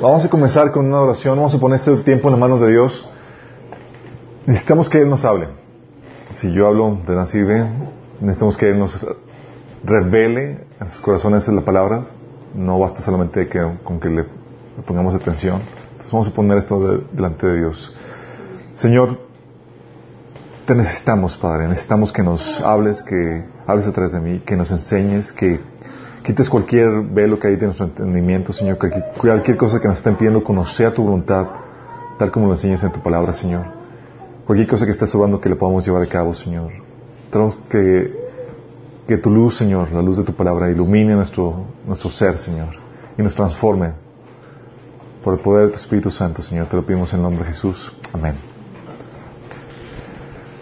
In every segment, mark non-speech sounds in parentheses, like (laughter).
Vamos a comenzar con una oración, vamos a poner este tiempo en las manos de Dios. Necesitamos que Él nos hable. Si yo hablo de sirve, necesitamos que Él nos revele en sus corazones las palabras. No basta solamente que, con que le, pongamos atención. Entonces vamos a poner esto delante de Dios. Señor, te necesitamos, Padre. Necesitamos que nos hables, que hables a través de mí, que nos enseñes, que quites cualquier velo que hay de nuestro entendimiento, Señor, cualquier cosa que nos esté impidiendo conocer tu voluntad, tal como lo enseñas en tu palabra, Señor. Cualquier cosa que esté estorbando que le podamos llevar a cabo, Señor. Tenemos que, que tu luz, Señor, la luz de tu palabra, ilumine nuestro, nuestro ser, Señor, y nos transforme por el poder de tu Espíritu Santo, Señor. Te lo pedimos en el nombre de Jesús. Amén.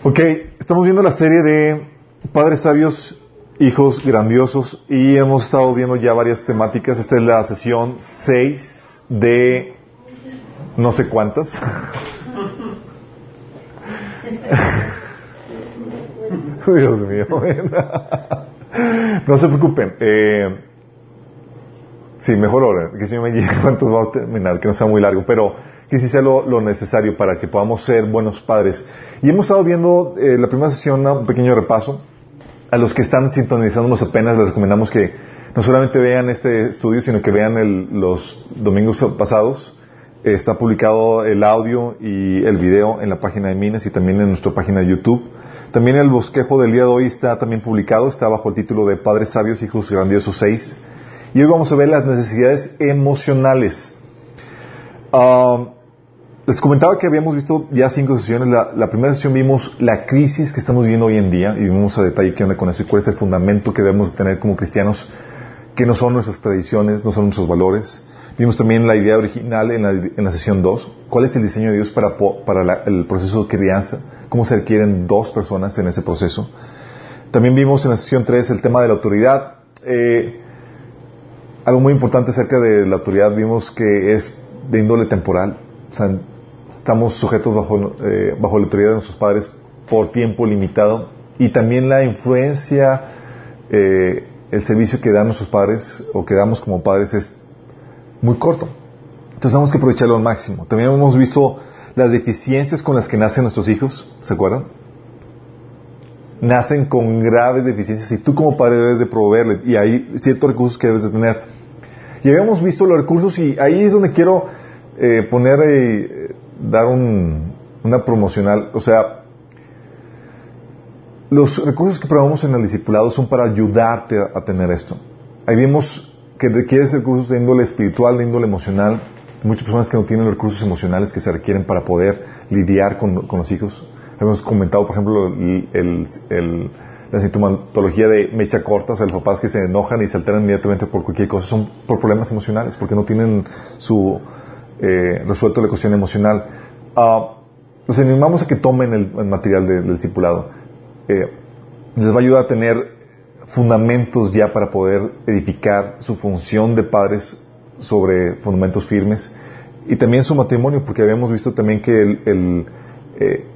Ok, estamos viendo la serie de Padres Sabios hijos grandiosos y hemos estado viendo ya varias temáticas. Esta es la sesión 6 de no sé cuántas. (laughs) Dios mío. no se preocupen. Eh, sí, mejor ahora, que si no me llegue cuántos va a terminar, que no sea muy largo, pero que sí sea lo, necesario para que podamos ser buenos padres. Y hemos estado viendo eh, la primera sesión, un pequeño repaso a los que están sintonizándonos apenas les recomendamos que no solamente vean este estudio, sino que vean los domingos pasados. Está publicado el audio y el video en la página de Minas y también en nuestra página de YouTube. También el bosquejo del día de hoy está también publicado, está bajo el título de Padres Sabios, Hijos Grandiosos 6. Y hoy vamos a ver las necesidades emocionales. Ah, les comentaba que habíamos visto ya cinco sesiones. La, primera sesión vimos la crisis que estamos viviendo hoy en día y vimos a detalle qué onda con eso y cuál es el fundamento que debemos tener como cristianos, que no son nuestras tradiciones, no son nuestros valores. Vimos también la idea original en la, la sesión 2, cuál es el diseño de Dios para, para el proceso de crianza, cómo se requieren dos personas en ese proceso. También vimos en la sesión 3 el tema de la autoridad. Eh, algo muy importante acerca de la autoridad vimos que es de índole temporal. O sea, estamos sujetos bajo, eh, bajo la autoridad de nuestros padres por tiempo limitado y también la influencia, eh, el servicio que dan nuestros padres o que damos como padres es muy corto. Entonces tenemos que aprovecharlo al máximo. También hemos visto las deficiencias con las que nacen nuestros hijos, ¿se acuerdan? Nacen con graves deficiencias y tú como padre debes de proveerle y hay ciertos recursos que debes de tener. Y habíamos visto los recursos y ahí es donde quiero eh, poner dar un, una promocional, o sea, los recursos que probamos en el discipulado son para ayudarte a, tener esto. Ahí vimos que requieres recursos de índole espiritual, de índole emocional. muchas personas que no tienen los recursos emocionales que se requieren para poder lidiar con, los hijos. Hemos comentado, por ejemplo, la sintomatología de mecha corta, o sea, los papás que se enojan y se alteran inmediatamente por cualquier cosa, son por problemas emocionales, porque no tienen su eh, resuelto la cuestión emocional. Los animamos a que tomen el, material del discipulado. Eh, les va a ayudar a tener fundamentos ya para poder edificar su función de padres sobre fundamentos firmes y también su matrimonio, porque habíamos visto también que el, eh,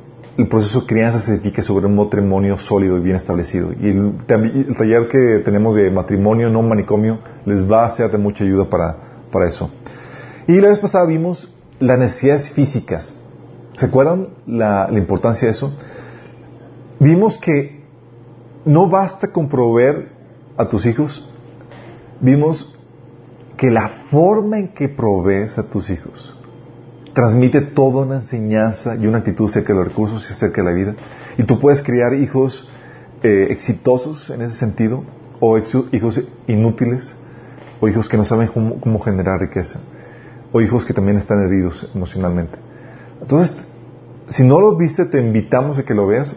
proceso de crianza se edifique sobre un matrimonio sólido y bien establecido. Y el, taller que tenemos de matrimonio, no manicomio, les va a ser de mucha ayuda para eso. Y la vez pasada vimos las necesidades físicas. ¿Se acuerdan la, importancia de eso? Vimos que no basta con proveer a tus hijos. Vimos que la forma en que provees a tus hijos transmite toda una enseñanza y una actitud acerca de los recursos y acerca de la vida. Y tú puedes criar hijos eh, exitosos en ese sentido, o hijos inútiles, o hijos que no saben cómo generar riqueza o hijos que también están heridos emocionalmente. Entonces, si no lo viste, te invitamos a que lo veas,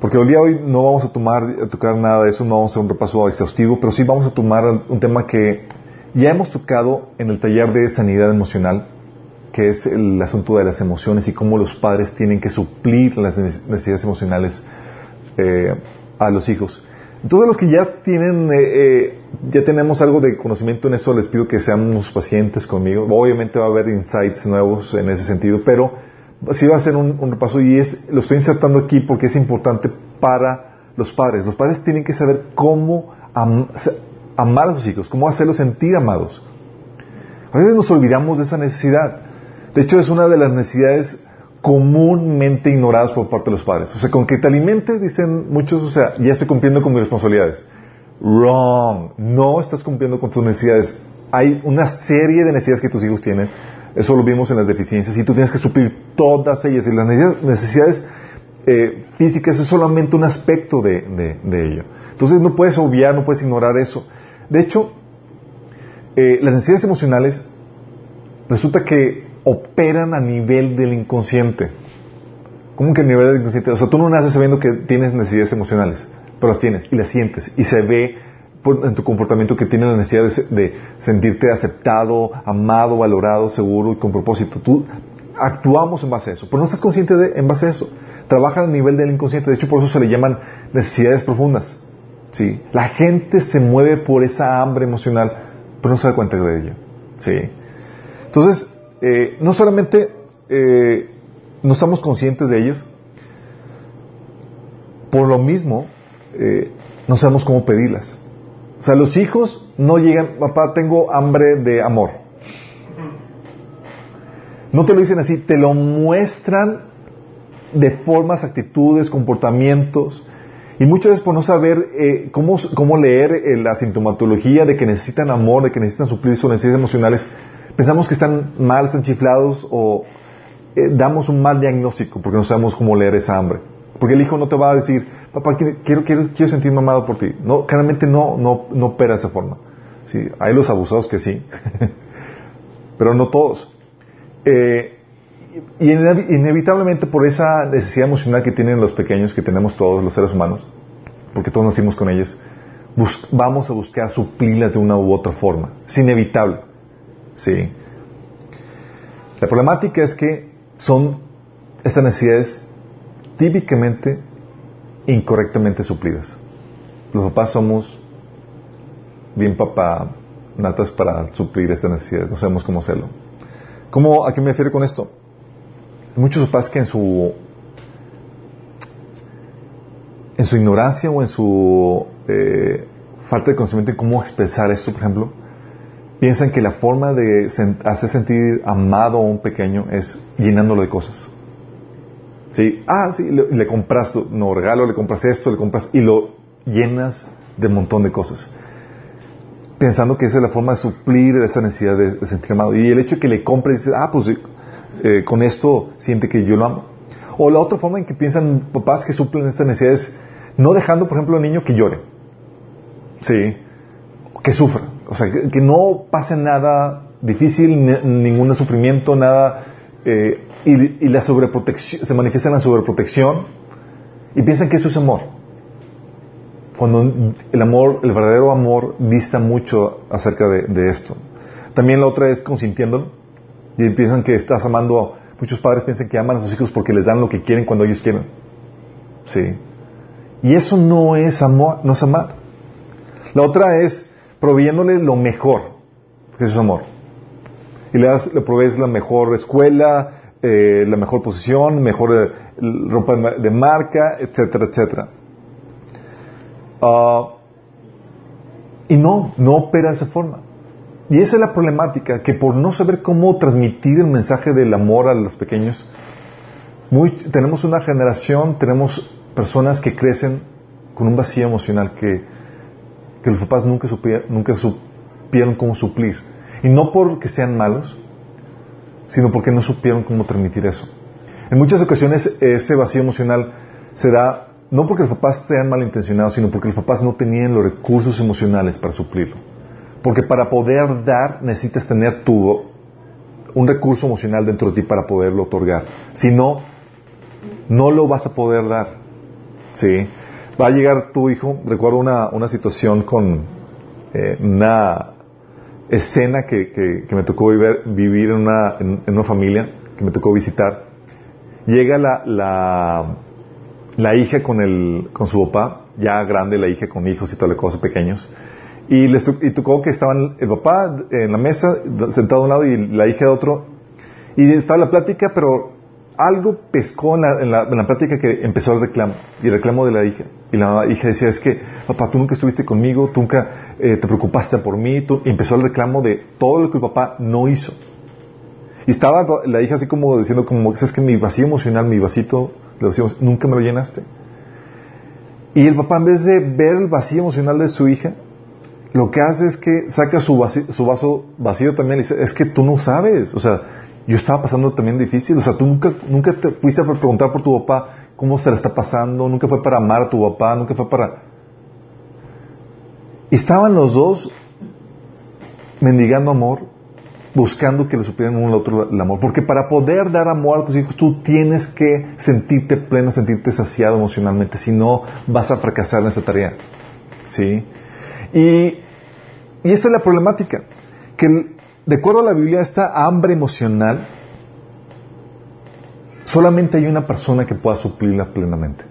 porque el día de hoy no vamos a tomar, a tocar nada de eso, no vamos a hacer un repaso exhaustivo, pero sí vamos a tomar un tema que ya hemos tocado en el taller de sanidad emocional, que es el asunto de las emociones y cómo los padres tienen que suplir las necesidades emocionales eh, a los hijos. Entonces los que ya tienen, eh, eh, ya tenemos algo de conocimiento en eso, les pido que seamos pacientes conmigo. Obviamente va a haber insights nuevos en ese sentido, pero sí va a ser un, repaso y es, lo estoy insertando aquí porque es importante para los padres. Los padres tienen que saber cómo amar a sus hijos, cómo hacerlos sentir amados. A veces nos olvidamos de esa necesidad. De hecho, es una de las necesidades comúnmente ignoradas por parte de los padres. O sea, con que te alimente, dicen muchos, o sea, ya estoy cumpliendo con mis responsabilidades. Wrong. No estás cumpliendo con tus necesidades. Hay una serie de necesidades que tus hijos tienen. Eso lo vimos en las deficiencias. Y tú tienes que suplir todas ellas. Y las necesidades eh, físicas es solamente un aspecto de, ello. Entonces no puedes obviar, no puedes ignorar eso. De hecho, eh, las necesidades emocionales resulta que operan a nivel del inconsciente. ¿Cómo que a nivel del inconsciente? O sea, tú no naces sabiendo que tienes necesidades emocionales, pero las tienes y las sientes y se ve en tu comportamiento que tienes la necesidad de, sentirte aceptado, amado, valorado, seguro y con propósito. Tú actuamos en base a eso, pero no estás consciente de, en base a eso. Trabajan a nivel del inconsciente, de hecho por eso se le llaman necesidades profundas. ¿sí? La gente se mueve por esa hambre emocional, pero no se da cuenta de ello. ¿sí? Entonces, eh, no solamente eh, no estamos conscientes de ellas, por lo mismo eh, no sabemos cómo pedirlas. O sea, los hijos no llegan, papá, tengo hambre de amor. No te lo dicen así, te lo muestran de formas, actitudes, comportamientos. Y muchas veces por no saber cómo, cómo, leer la sintomatología de que necesitan amor, de que necesitan suplir sus necesidades emocionales, pensamos que están mal, están chiflados o eh, damos un mal diagnóstico porque no sabemos cómo leer esa hambre. Porque el hijo no te va a decir, papá, quiero, quiero, quiero sentirme amado por ti. No, claramente no, no, no opera de esa forma. Hay los abusados que sí, (laughs) pero no todos. Eh, y inevitablemente por esa necesidad emocional que tienen los pequeños, que tenemos todos los seres humanos, porque todos nacimos con ellas, vamos a buscar suplirlas de una u otra forma. Es inevitable. Sí. La problemática es que son estas necesidades típicamente incorrectamente suplidas. Los papás somos bien papá natas para suplir esta necesidad, no sabemos cómo hacerlo. ¿Cómo, ¿A qué me refiero con esto? muchos papás que en su en su ignorancia o en su eh, falta de conocimiento de cómo expresar esto, por ejemplo, piensan que la forma de hacer sentir amado a un pequeño es llenándolo de cosas. ¿Sí? Ah, sí, le, compras, no regalo, le compras esto, le compras, y lo llenas de un montón de cosas. Pensando que esa es la forma de suplir esa necesidad de, sentir amado. Y el hecho de que le compres, dices, ah, pues eh, con esto siente que yo lo amo. O la otra forma en que piensan papás que suplen esta necesidad es no dejando, por ejemplo, al niño que llore. Sí. Que sufra. O sea, que, no pase nada difícil, ningún sufrimiento, nada. Eh, y, la sobreprotección, se manifiesta en la sobreprotección y piensan que eso es amor. Cuando el amor, el verdadero amor, dista mucho acerca de, esto. También la otra es consintiéndolo. Y piensan que estás amando. Muchos padres piensan que aman a sus hijos porque les dan lo que quieren cuando ellos quieren. Sí. Y eso no es amor, no es amar. La otra es proveyéndole lo mejor, que es amor. Y le, das, le provees la mejor escuela, eh, la mejor posición, mejor eh, ropa de, marca, etcétera, etcétera. Ah, y no, no opera de esa forma. Y esa es la problemática, que por no saber cómo transmitir el mensaje del amor a los pequeños, tenemos una generación, tenemos personas que crecen con un vacío emocional que que los papás nunca, supieron, nunca supieron cómo suplir. Y no porque sean malos, sino porque no supieron cómo transmitir eso. En muchas ocasiones ese vacío emocional se da no porque los papás sean malintencionados, sino porque los papás no tenían los recursos emocionales para suplirlo. Porque para poder dar necesitas tener tu, un recurso emocional dentro de ti para poderlo otorgar. Si no, no lo vas a poder dar. ¿Sí? Va a llegar tu hijo, recuerdo una, una situación con eh, una escena que, que, me tocó vivir, vivir en, una, en, una familia, que me tocó visitar. Llega la, la, la hija con, el, con su papá, ya grande la hija con hijos y todas las cosas pequeños, y, les, y tocó que estaban el papá en la mesa, sentado a un lado, y la hija de otro, y estaba la plática, pero algo pescó en la, en la, en la plática que empezó el reclamo, y el reclamo de la hija. Y la hija decía, es que, papá, tú nunca estuviste conmigo, tú nunca eh, te preocupaste por mí, tú, y empezó el reclamo de todo lo que el papá no hizo. Y estaba la hija así como diciendo, como, es que mi vacío emocional, mi vasito, de vacío, nunca me lo llenaste. Y el papá, en vez de ver el vacío emocional de su hija, lo que hace es que saca su, su vaso vacío también y dice, es que tú no sabes, o sea, yo estaba pasando también difícil, o sea, tú nunca, nunca te fuiste a preguntar por tu papá cómo se le está pasando, nunca fue para amar a tu papá, nunca fue para... Estaban los dos mendigando amor, buscando que le supieran uno al otro el amor, porque para poder dar amor a tus hijos tú tienes que sentirte pleno, sentirte saciado emocionalmente, si no vas a fracasar en esa tarea. ¿Sí? Y, y esa es la problemática, que de acuerdo a la Biblia, esta hambre emocional, solamente hay una persona que pueda suplirla plenamente.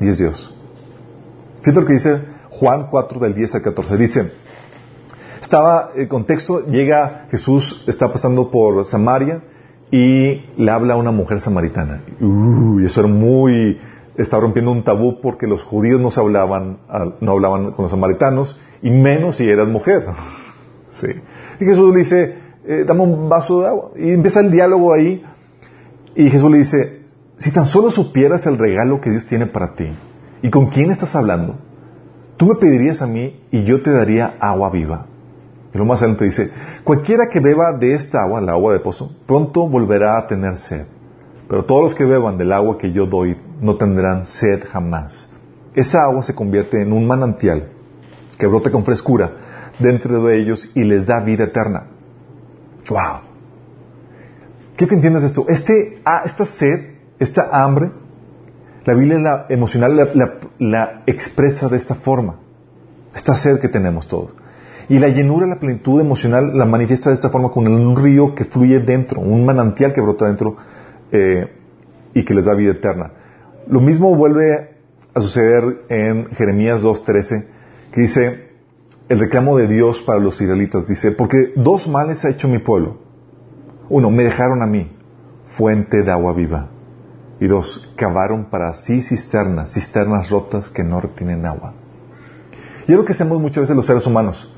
Y es Dios. Fíjate lo que dice Juan 4 del 10 al 14. Dice, estaba, el contexto, llega Jesús, está pasando por Samaria y le habla a una mujer samaritana. y eso era muy, está rompiendo un tabú porque los judíos no se hablaban, no hablaban con los samaritanos y menos si eras mujer. Y Jesús le dice, eh, dame un vaso de agua. Y empieza el diálogo ahí y Jesús le dice, si tan solo supieras el regalo que Dios tiene para ti y con quién estás hablando, tú me pedirías a mí y yo te daría agua viva. Y lo más adelante dice, cualquiera que beba de esta agua, la agua de pozo, pronto volverá a tener sed. Pero todos los que beban del agua que yo doy no tendrán sed jamás. Esa agua se convierte en un manantial que brota con frescura dentro de ellos y les da vida eterna. ¡Wow! Quiero que entiendas esto. Este, ah, esta sed, esta hambre, la Biblia emocional la, la, expresa de esta forma. Esta sed que tenemos todos. Y la llenura, la plenitud emocional la manifiesta de esta forma con un río que fluye dentro, un manantial que brota dentro eh, y que les da vida eterna. Lo mismo vuelve a suceder en Jeremías 2.13, que dice el reclamo de Dios para los israelitas. Dice, porque dos males ha hecho mi pueblo. Uno, me dejaron a mí, fuente de agua viva. Y dos, cavaron para sí cisternas, cisternas rotas que no retienen agua. Y es lo que hacemos muchas veces los seres humanos.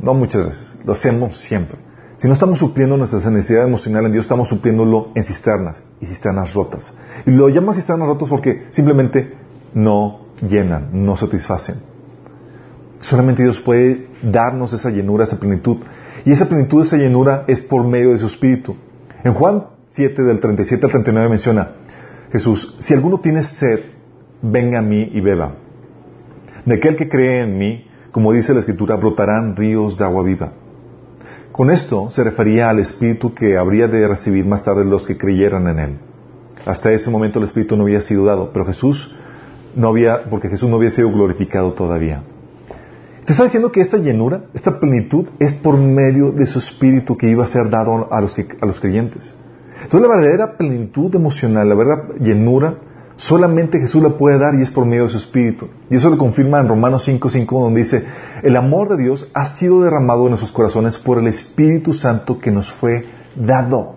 No muchas veces, lo hacemos siempre. Si no estamos supliendo nuestra necesidad emocional en Dios, estamos supliéndolo en cisternas y cisternas rotas. Y lo llaman cisternas rotas porque simplemente no llenan, no satisfacen. Solamente Dios puede darnos esa llenura, esa plenitud. Y esa plenitud, esa llenura es por medio de su Espíritu. En Juan 7, del 37 al 39 menciona Jesús, si alguno tiene sed, venga a mí y beba. De aquel que cree en mí, como dice la Escritura, brotarán ríos de agua viva. Con esto se refería al Espíritu que habría de recibir más tarde los que creyeran en Él. Hasta ese momento el Espíritu no había sido dado, pero Jesús no había, porque Jesús no había sido glorificado todavía. Te está diciendo que esta llenura, esta plenitud, es por medio de su Espíritu que iba a ser dado a los, a los creyentes. Entonces la verdadera plenitud emocional, la verdadera llenura, Solamente Jesús la puede dar y es por medio de su Espíritu. Y eso lo confirma en Romanos 5.5 donde dice, el amor de Dios ha sido derramado en nuestros corazones por el Espíritu Santo que nos fue dado.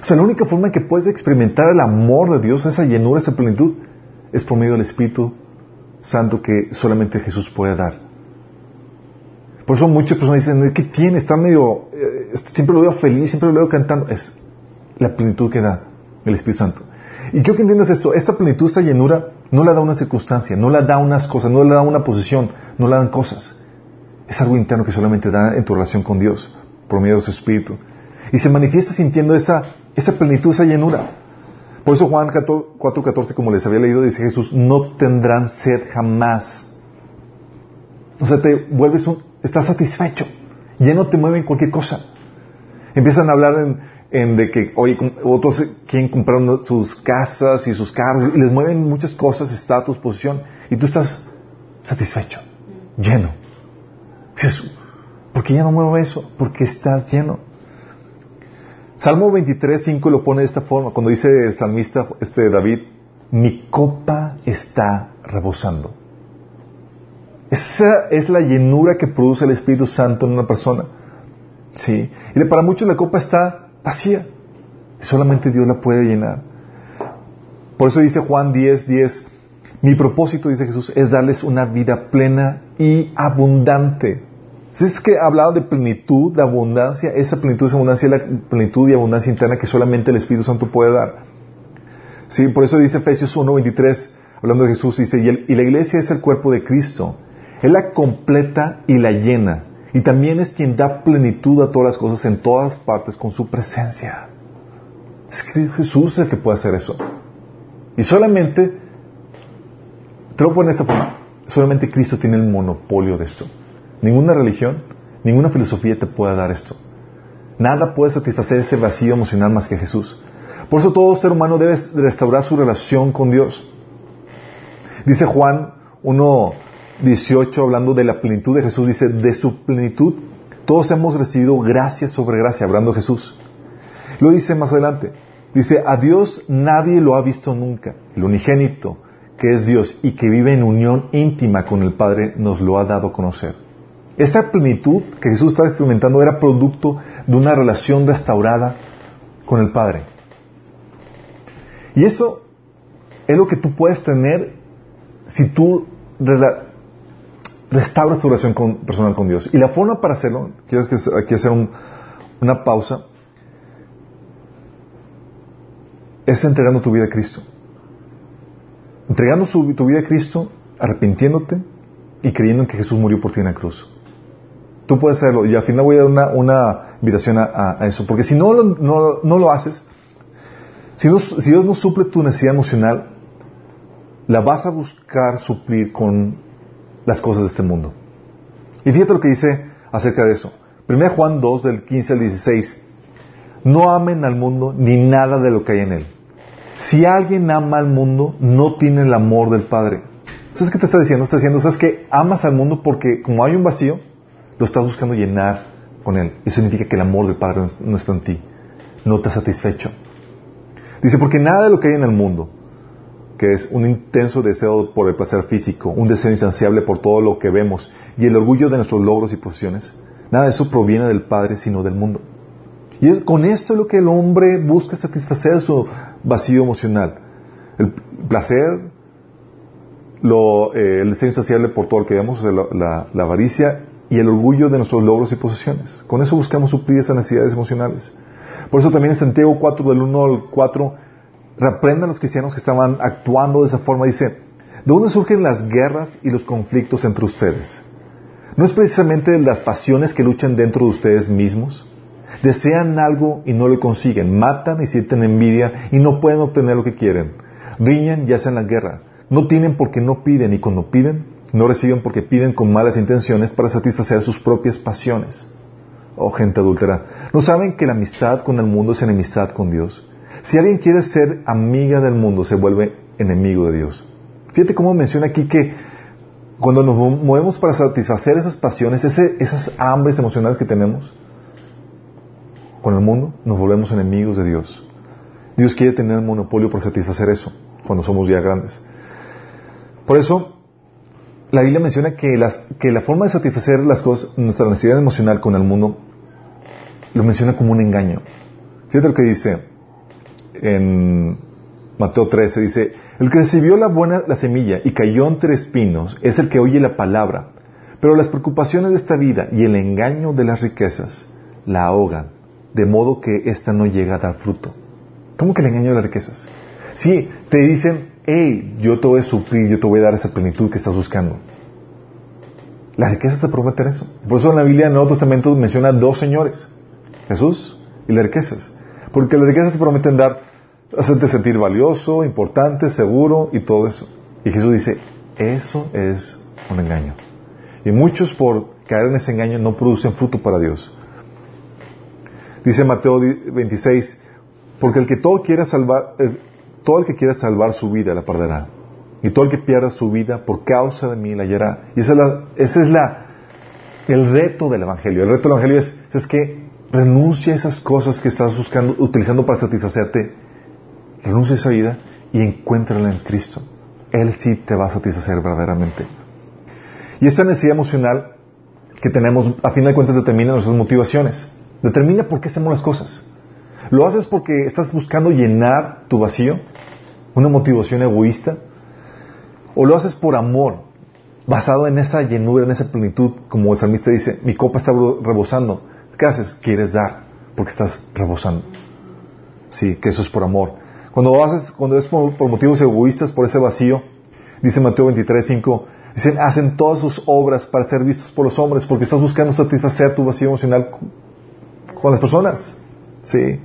O sea, la única forma en que puedes experimentar el amor de Dios, esa llenura, esa plenitud, es por medio del Espíritu Santo que solamente Jesús puede dar. Por eso muchas personas dicen, ¿qué tiene? Está medio, eh, siempre lo veo feliz, siempre lo veo cantando. Es la plenitud que da el Espíritu Santo. Y quiero que entiendas esto, esta plenitud, esta llenura, no la da una circunstancia, no la da unas cosas, no la da una posición, no la dan cosas. Es algo interno que solamente da en tu relación con Dios, por medio de su Espíritu. Y se manifiesta sintiendo esa, esa plenitud, esa llenura. Por eso Juan 4.14, como les había leído, dice Jesús, no tendrán sed jamás. O sea, te vuelves un, estás satisfecho. Ya no te mueven cualquier cosa. Empiezan a hablar en, de que, oye, otros quieren comprar sus casas y sus carros y les mueven muchas cosas, estatus, posición, y tú estás satisfecho, lleno. Dices, ¿por qué ya no muevo eso? Porque estás lleno. Salmo 23, 5 lo pone de esta forma, cuando dice el salmista este David, mi copa está rebosando. Esa es la llenura que produce el Espíritu Santo en una persona. Sí. Y para muchos la copa está vacía. Solamente Dios la puede llenar. Por eso dice Juan 10, 10, mi propósito, dice Jesús, es darles una vida plena y abundante. Si es que hablado de plenitud, de abundancia, esa plenitud, esa abundancia la plenitud y abundancia interna que solamente el Espíritu Santo puede dar. Sí, por eso dice Efesios 1, 23, hablando de Jesús, dice, y, y la iglesia es el cuerpo de Cristo. Él la completa y la llena. Y también es quien da plenitud a todas las cosas en todas partes con su presencia. Es que Jesús es el que puede hacer eso. Y solamente, te lo pongo de esta forma, solamente Cristo tiene el monopolio de esto. Ninguna religión, ninguna filosofía te puede dar esto. Nada puede satisfacer ese vacío emocional más que Jesús. Por eso todo ser humano debe restaurar su relación con Dios. Dice Juan 1.18, hablando de la plenitud de Jesús, dice, de su plenitud todos hemos recibido gracia sobre gracia, hablando de Jesús. Lo dice más adelante. Dice, a Dios nadie lo ha visto nunca. El unigénito, que es Dios y que vive en unión íntima con el Padre, nos lo ha dado a conocer. Esa plenitud que Jesús estaba experimentando era producto de una relación restaurada con el Padre. Y eso es lo que tú puedes tener si tú restauras tu relación personal con Dios. Y la forma para hacerlo, quiero aquí hacer una pausa, es entregando tu vida a Cristo. Entregando tu vida a Cristo, arrepintiéndote y creyendo en que Jesús murió por ti en la cruz. Tú puedes hacerlo y al final voy a dar una, invitación a, eso. Porque si no lo, no, lo haces, si, si Dios no suple tu necesidad emocional, la vas a buscar suplir con las cosas de este mundo. Y fíjate lo que dice acerca de eso. 1 Juan 2, del 15 al 16. No amen al mundo ni nada de lo que hay en él. Si alguien ama al mundo, no tiene el amor del Padre. ¿Sabes qué te está diciendo? Está diciendo, ¿sabes que amas al mundo porque como hay un vacío, lo estás buscando llenar con él. Eso significa que el amor del Padre no está en ti. No te ha satisfecho. Dice, porque nada de lo que hay en el mundo, que es un intenso deseo por el placer físico, un deseo insaciable por todo lo que vemos y el orgullo de nuestros logros y posiciones, nada de eso proviene del Padre, sino del mundo. Y con esto es lo que el hombre busca satisfacer su vacío emocional. El placer, eh, el deseo insaciable por todo lo que vemos, la, avaricia y el orgullo de nuestros logros y posesiones. Con eso buscamos suplir esas necesidades emocionales. Por eso también en Santiago 4, del 1 al 4, reprendan a los cristianos que estaban actuando de esa forma. Dice, ¿de dónde surgen las guerras y los conflictos entre ustedes? ¿No es precisamente las pasiones que luchan dentro de ustedes mismos? Desean algo y no lo consiguen. Matan y sienten envidia y no pueden obtener lo que quieren. Riñan y hacen la guerra. No tienen porque no piden y cuando piden, no reciben porque piden con malas intenciones para satisfacer sus propias pasiones. Oh gente adúltera, ¿no saben que la amistad con el mundo es enemistad con Dios? Si alguien quiere ser amiga del mundo, se vuelve enemigo de Dios. Fíjate cómo menciona aquí que cuando nos movemos para satisfacer esas pasiones, esas hambres emocionales que tenemos, con el mundo, nos volvemos enemigos de Dios. Dios quiere tener el monopolio por satisfacer eso, cuando somos ya grandes. Por eso, la Biblia menciona que, que la forma de satisfacer las cosas, nuestra necesidad emocional con el mundo, lo menciona como un engaño. Fíjate lo que dice en Mateo 13, dice, el que recibió la buena, la semilla y cayó entre espinos es el que oye la palabra, pero las preocupaciones de esta vida y el engaño de las riquezas la ahogan de modo que ésta no llega a dar fruto. ¿Cómo que le engaño a las riquezas? Sí, te dicen, hey, yo te voy a suplir, yo te voy a dar esa plenitud que estás buscando. Las riquezas te prometen eso. Por eso en la Biblia, en el Nuevo Testamento, menciona dos señores, Jesús y las riquezas. Porque las riquezas te prometen dar, hacerte sentir valioso, importante, seguro y todo eso. Y Jesús dice, eso es un engaño. Y muchos por caer en ese engaño no producen fruto para Dios. Dice Mateo 26, porque el que todo quiera salvar, todo el que quiera salvar su vida la perderá. Y todo el que pierda su vida por causa de mí la hallará. Y ese es, la, ese es la, el reto del Evangelio. El reto del Evangelio es, es que renuncia a esas cosas que estás buscando, utilizando para satisfacerte. Renuncia a esa vida y encuéntrala en Cristo. Él sí te va a satisfacer verdaderamente. Y esta necesidad emocional que tenemos, a fin de cuentas, determina nuestras motivaciones. Determina por qué hacemos las cosas. ¿Lo haces porque estás buscando llenar tu vacío? ¿Una motivación egoísta? ¿O lo haces por amor, basado en esa llenura, en esa plenitud, como el salmista dice, mi copa está rebosando? ¿Qué haces? Quieres dar, porque estás rebosando. Sí, que eso es por amor. Cuando, haces, cuando es por, motivos egoístas, por ese vacío, dice Mateo 23, 5, dicen, hacen todas sus obras para ser vistos por los hombres, porque estás buscando satisfacer tu vacío emocional con las personas. Sí.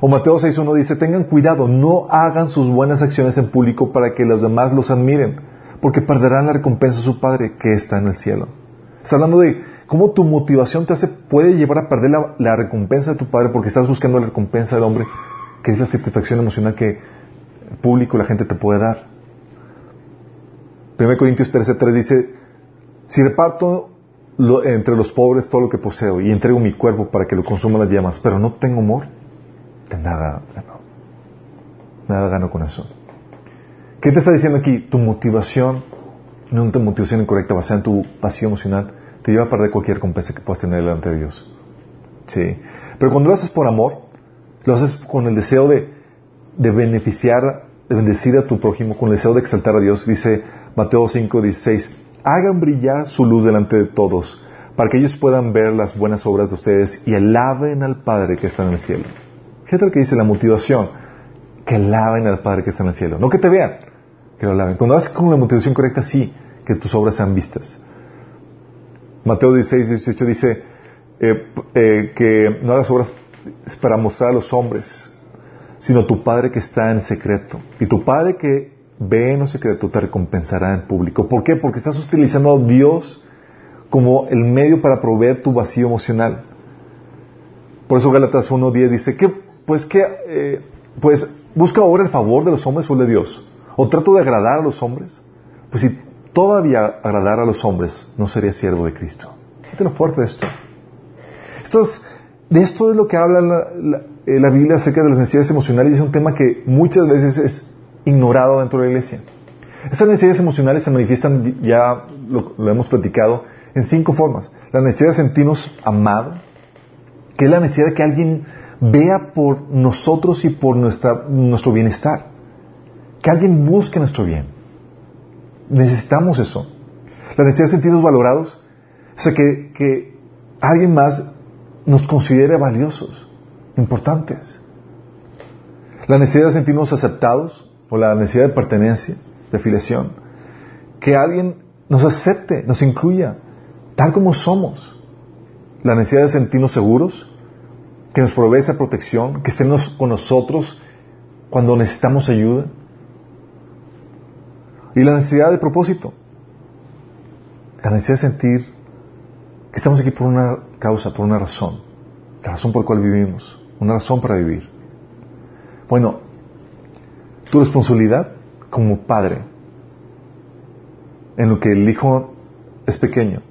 O Mateo 6.1 dice, tengan cuidado, no hagan sus buenas acciones en público para que los demás los admiren, porque perderán la recompensa de su Padre que está en el cielo. Está hablando de cómo tu motivación te hace, puede llevar a perder la, recompensa de tu Padre porque estás buscando la recompensa del hombre, que es la satisfacción emocional que el público, la gente te puede dar. 1 Corintios 13.3 dice, si reparto entre los pobres todo lo que poseo y entrego mi cuerpo para que lo consuman las llamas, pero no tengo amor, de nada gano. Nada gano con eso. ¿Qué te está diciendo aquí? Tu motivación, no una motivación incorrecta basada en tu pasión emocional, te lleva a perder cualquier recompensa que puedas tener delante de Dios. Sí. Pero cuando lo haces por amor, lo haces con el deseo de, de beneficiar, de bendecir a tu prójimo, con el deseo de exaltar a Dios, dice Mateo 5, 16, hagan brillar su luz delante de todos, para que ellos puedan ver las buenas obras de ustedes y alaben al Padre que está en el cielo. Fíjate lo que dice la motivación, que alaben al Padre que está en el cielo, no que te vean, que lo alaben. Cuando haces con la motivación correcta, sí, que tus obras sean vistas. Mateo 16, 18 dice eh, eh, que no hagas obras para mostrar a los hombres, sino tu Padre que está en secreto. Y tu Padre que ve en lo secreto te recompensará en público. ¿Por qué? Porque estás utilizando a Dios como el medio para proveer tu vacío emocional. Por eso Gálatas 1.10 dice que, pues eh, pues busca ahora el favor de los hombres o de Dios. O trato de agradar a los hombres. Pues si todavía agradar a los hombres, no sería siervo de Cristo. Fíjate lo fuerte de esto. de esto es lo que habla la, eh, la Biblia acerca de las necesidades emocionales y es un tema que muchas veces es ignorado dentro de la iglesia. Estas necesidades emocionales se manifiestan, ya lo, hemos platicado, en cinco formas. La necesidad de sentirnos amados, que es la necesidad de que alguien vea por nosotros y por nuestro bienestar. Que alguien busque nuestro bien. Necesitamos eso. La necesidad de sentirnos valorados, o sea, que, que alguien más nos considere valiosos, importantes. La necesidad de sentirnos aceptados, o la necesidad de pertenencia, de afiliación. Que alguien nos acepte, nos incluya, tal como somos. La necesidad de sentirnos seguros, que nos provee esa protección, que estén con nosotros cuando necesitamos ayuda. Y la necesidad de propósito. La necesidad de sentir que estamos aquí por una causa, por una razón. La razón por la cual vivimos. Una razón para vivir. Bueno, tu responsabilidad como padre en lo que el hijo es pequeño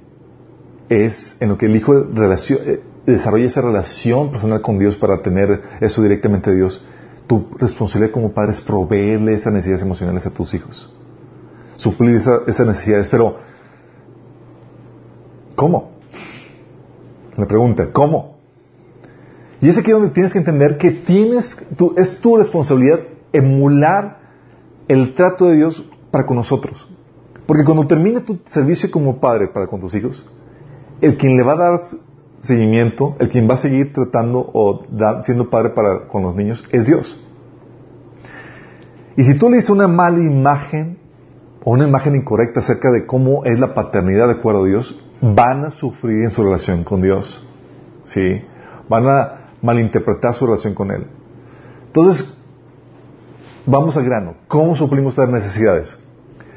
es en lo que el hijo eh, desarrolla esa relación personal con Dios para tener eso directamente de Dios. Tu responsabilidad como padre es proveerle esas necesidades emocionales a tus hijos. Suplir esas necesidades. Pero, ¿cómo? La pregunta, ¿cómo? Y es aquí donde tienes que entender que tienes, es tu responsabilidad emular el trato de Dios para con nosotros. Porque cuando termine tu servicio como padre para con tus hijos, el quien le va a dar seguimiento, el quien va a seguir tratando o siendo padre para con los niños, es Dios. Y si tú le dices una mala imagen una imagen incorrecta acerca de cómo es la paternidad de acuerdo a Dios, van a sufrir en su relación con Dios. ¿Sí? Van a malinterpretar su relación con Él. Entonces, vamos al grano. ¿Cómo suplimos estas necesidades?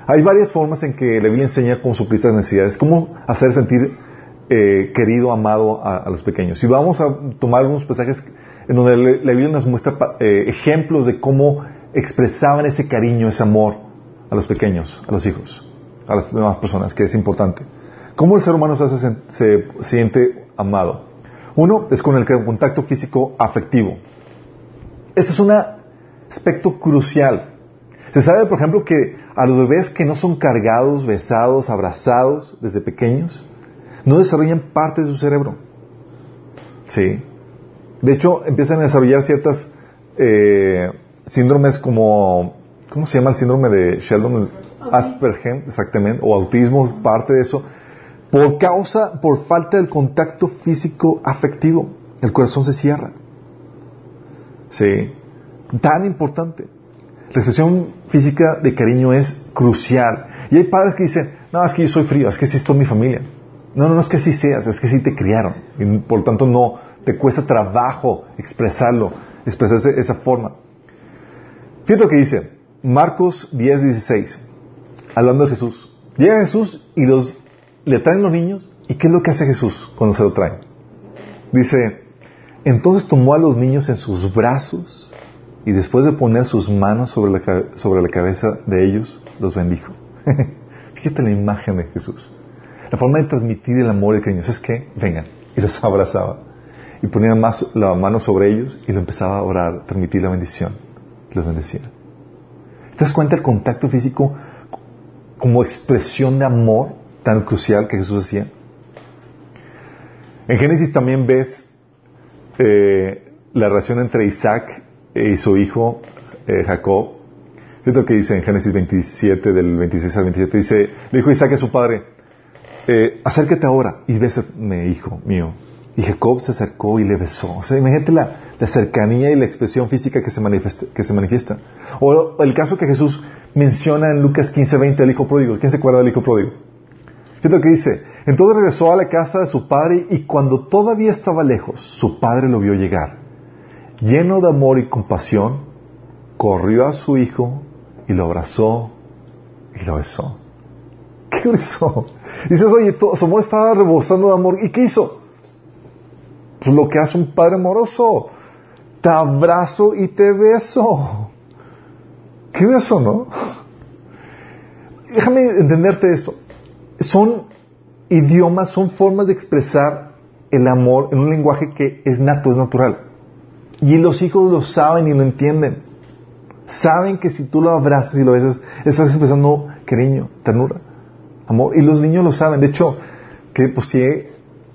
Hay varias formas en que la Biblia enseña cómo suplir estas necesidades, cómo hacer sentir eh, querido, amado a, los pequeños. Y vamos a tomar algunos pasajes en donde la Biblia nos muestra eh, ejemplos de cómo expresaban ese cariño, ese amor a los pequeños, a los hijos, a las demás personas, que es importante. ¿Cómo el ser humano se, hace, siente amado? Uno es con el contacto físico afectivo. Esta es una aspecto crucial. Se sabe, por ejemplo, que a los bebés que no son cargados, besados, abrazados desde pequeños, no desarrollan parte de su cerebro. ¿Sí? De hecho, empiezan a desarrollar ciertas eh, síndromes como, ¿cómo se llama el síndrome de Sheldon? Asperger, exactamente, o autismo, parte de eso, por causa, por falta del contacto físico afectivo. El corazón se cierra. Sí. Tan importante. La expresión física de cariño es crucial. Y hay padres que dicen, no, es que yo soy frío, es que sí estoy mi familia. No, no, no es que así seas, es que sí te criaron. Y por lo tanto no, te cuesta trabajo expresarlo, expresarse de esa forma. Fíjate lo que dice, Marcos 10, 16, hablando de Jesús. Llega Jesús y los, le traen los niños, ¿y qué es lo que hace Jesús cuando se lo traen? Dice, entonces tomó a los niños en sus brazos y después de poner sus manos sobre la, sobre la cabeza de ellos, los bendijo. (laughs) Fíjate la imagen de Jesús. La forma de transmitir el amor y el cariño es que vengan y los (laughs) abrazaba y ponía la mano sobre ellos y lo empezaba a orar, transmitir la bendición. Los bendecía. ¿Te das cuenta el contacto físico como expresión de amor tan crucial que Jesús hacía? En Génesis también ves eh, la relación entre Isaac y su hijo eh, Jacob. Es lo que dice en Génesis 27, del 26 al 27. Dice, le dijo Isaac a su padre, eh, acércate ahora y bésame, hijo mío. Y Jacob se acercó y le besó. O sea, imagínate la, cercanía y la expresión física que se, manifiesta. O el caso que Jesús menciona en Lucas 15, 20 del hijo pródigo. ¿Quién se acuerda del hijo pródigo? Fíjate lo que dice. Entonces regresó a la casa de su padre y cuando todavía estaba lejos, su padre lo vio llegar. Lleno de amor y compasión, corrió a su hijo y lo abrazó y lo besó. (laughs) ¿Qué hizo? Dices, oye, su amor estaba rebosando de amor. ¿Y qué hizo? Pues lo que hace un padre amoroso. Te abrazo y te beso. ¿Qué beso, no? Déjame entenderte esto. Son idiomas, son formas de expresar el amor en un lenguaje que es nato, es natural. Y los hijos lo saben y lo entienden. Saben que si tú lo abrazas y lo besas, estás expresando cariño, ternura, amor. Y los niños lo saben. De hecho, que pues sí,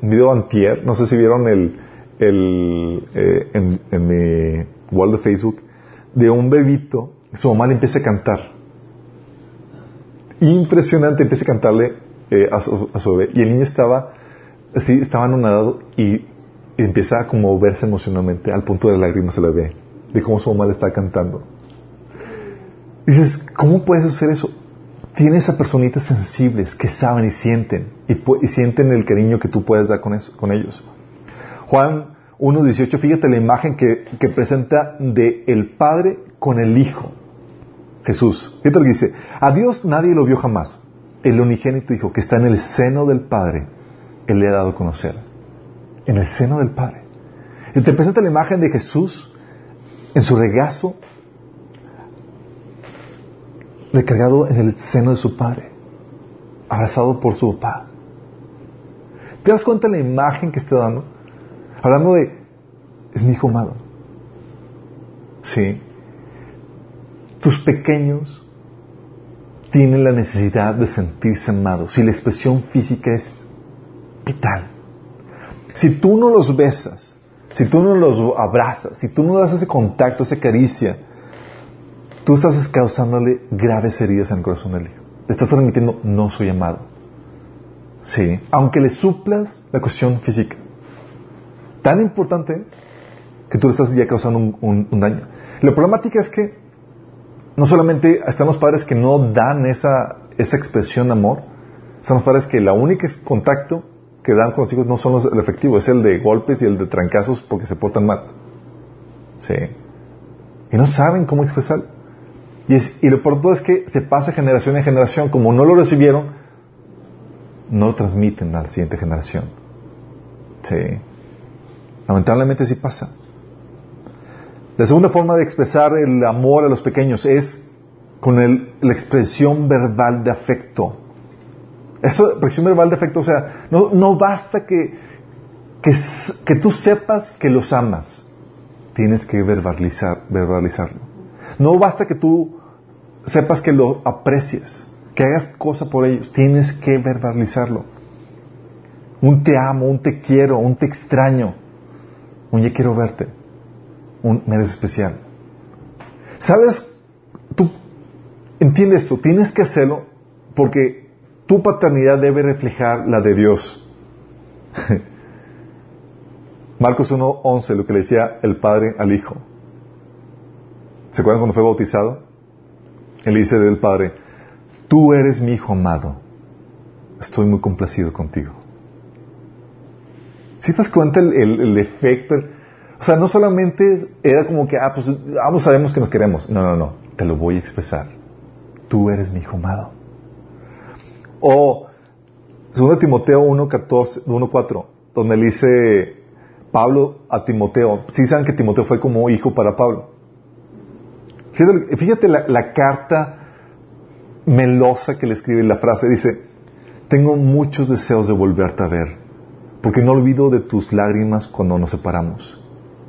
un video antier, no sé si vieron el, el eh, en, en, mi wall de Facebook, de un bebito, su mamá le empieza a cantar. Impresionante, empieza a cantarle eh, a, su, a, su, bebé. Y el niño estaba, así, estaba anonadado y, empieza a como verse emocionalmente al punto de lágrimas se le ve, de cómo su mamá le está cantando. Dices, ¿cómo puedes hacer eso? Tienes a personitas sensibles que saben y sienten, y, sienten el cariño que tú puedes dar con, ellos. Juan 1.18, fíjate la imagen que, que presenta de el Padre con el Hijo. Jesús. Fíjate lo que dice, a Dios nadie lo vio jamás. El unigénito Hijo que está en el seno del Padre, Él le ha dado a conocer. En el seno del Padre. Y te presenta la imagen de Jesús en su regazo, recargado en el seno de su Padre, abrazado por su papá. ¿Te das cuenta de la imagen que está dando? Hablando de, es mi hijo amado. Sí. Tus pequeños tienen la necesidad de sentirse amados. Si la expresión física es vital. Si tú no los besas, si tú no los abrazas, si tú no das ese contacto, esa caricia, tú estás causándole graves heridas en el corazón del hijo. Le estás transmitiendo, no soy amado. Sí, aunque le suplas la cuestión física. Tan importante que tú le estás ya causando un, daño. La problemática es que no solamente están los padres que no dan esa, esa expresión de amor, están los padres que la única contacto que dan con los hijos no son el efectivo, es el de golpes y el de trancazos porque se portan mal. Sí. Y no saben cómo expresar. Y, lo por todo es que se pasa generación en generación, como no lo recibieron, no lo transmiten a la siguiente generación. Sí. Lamentablemente sí pasa. La segunda forma de expresar el amor a los pequeños es con la expresión verbal de afecto. Eso, expresión verbal de afecto, o sea, no, no basta que, que, que, tú sepas que los amas, tienes que verbalizar, verbalizarlo. No basta que tú sepas que lo aprecies, que hagas cosa por ellos, tienes que verbalizarlo. Un te amo, un te quiero, un te extraño. un ya quiero verte, un eres especial. ¿Sabes? Tú entiendes esto, tienes que hacerlo porque tu paternidad debe reflejar la de Dios. (laughs) Marcos 1.11, lo que le decía el padre al hijo. ¿Se acuerdan cuando fue bautizado? Él dice del padre, tú eres mi hijo amado, estoy muy complacido contigo. Si te das cuenta el, efecto? o sea, no solamente era como que, ah, pues ambos sabemos que nos queremos. No, no, no, te lo voy a expresar. Tú eres mi hijo amado. O 2 Timoteo 1.14, 1.4, donde le dice Pablo a Timoteo. Sí saben que Timoteo fue como hijo para Pablo. Fíjate, la, carta melosa que le escribe la frase. Dice, tengo muchos deseos de volverte a ver, porque no olvido de tus lágrimas cuando nos separamos.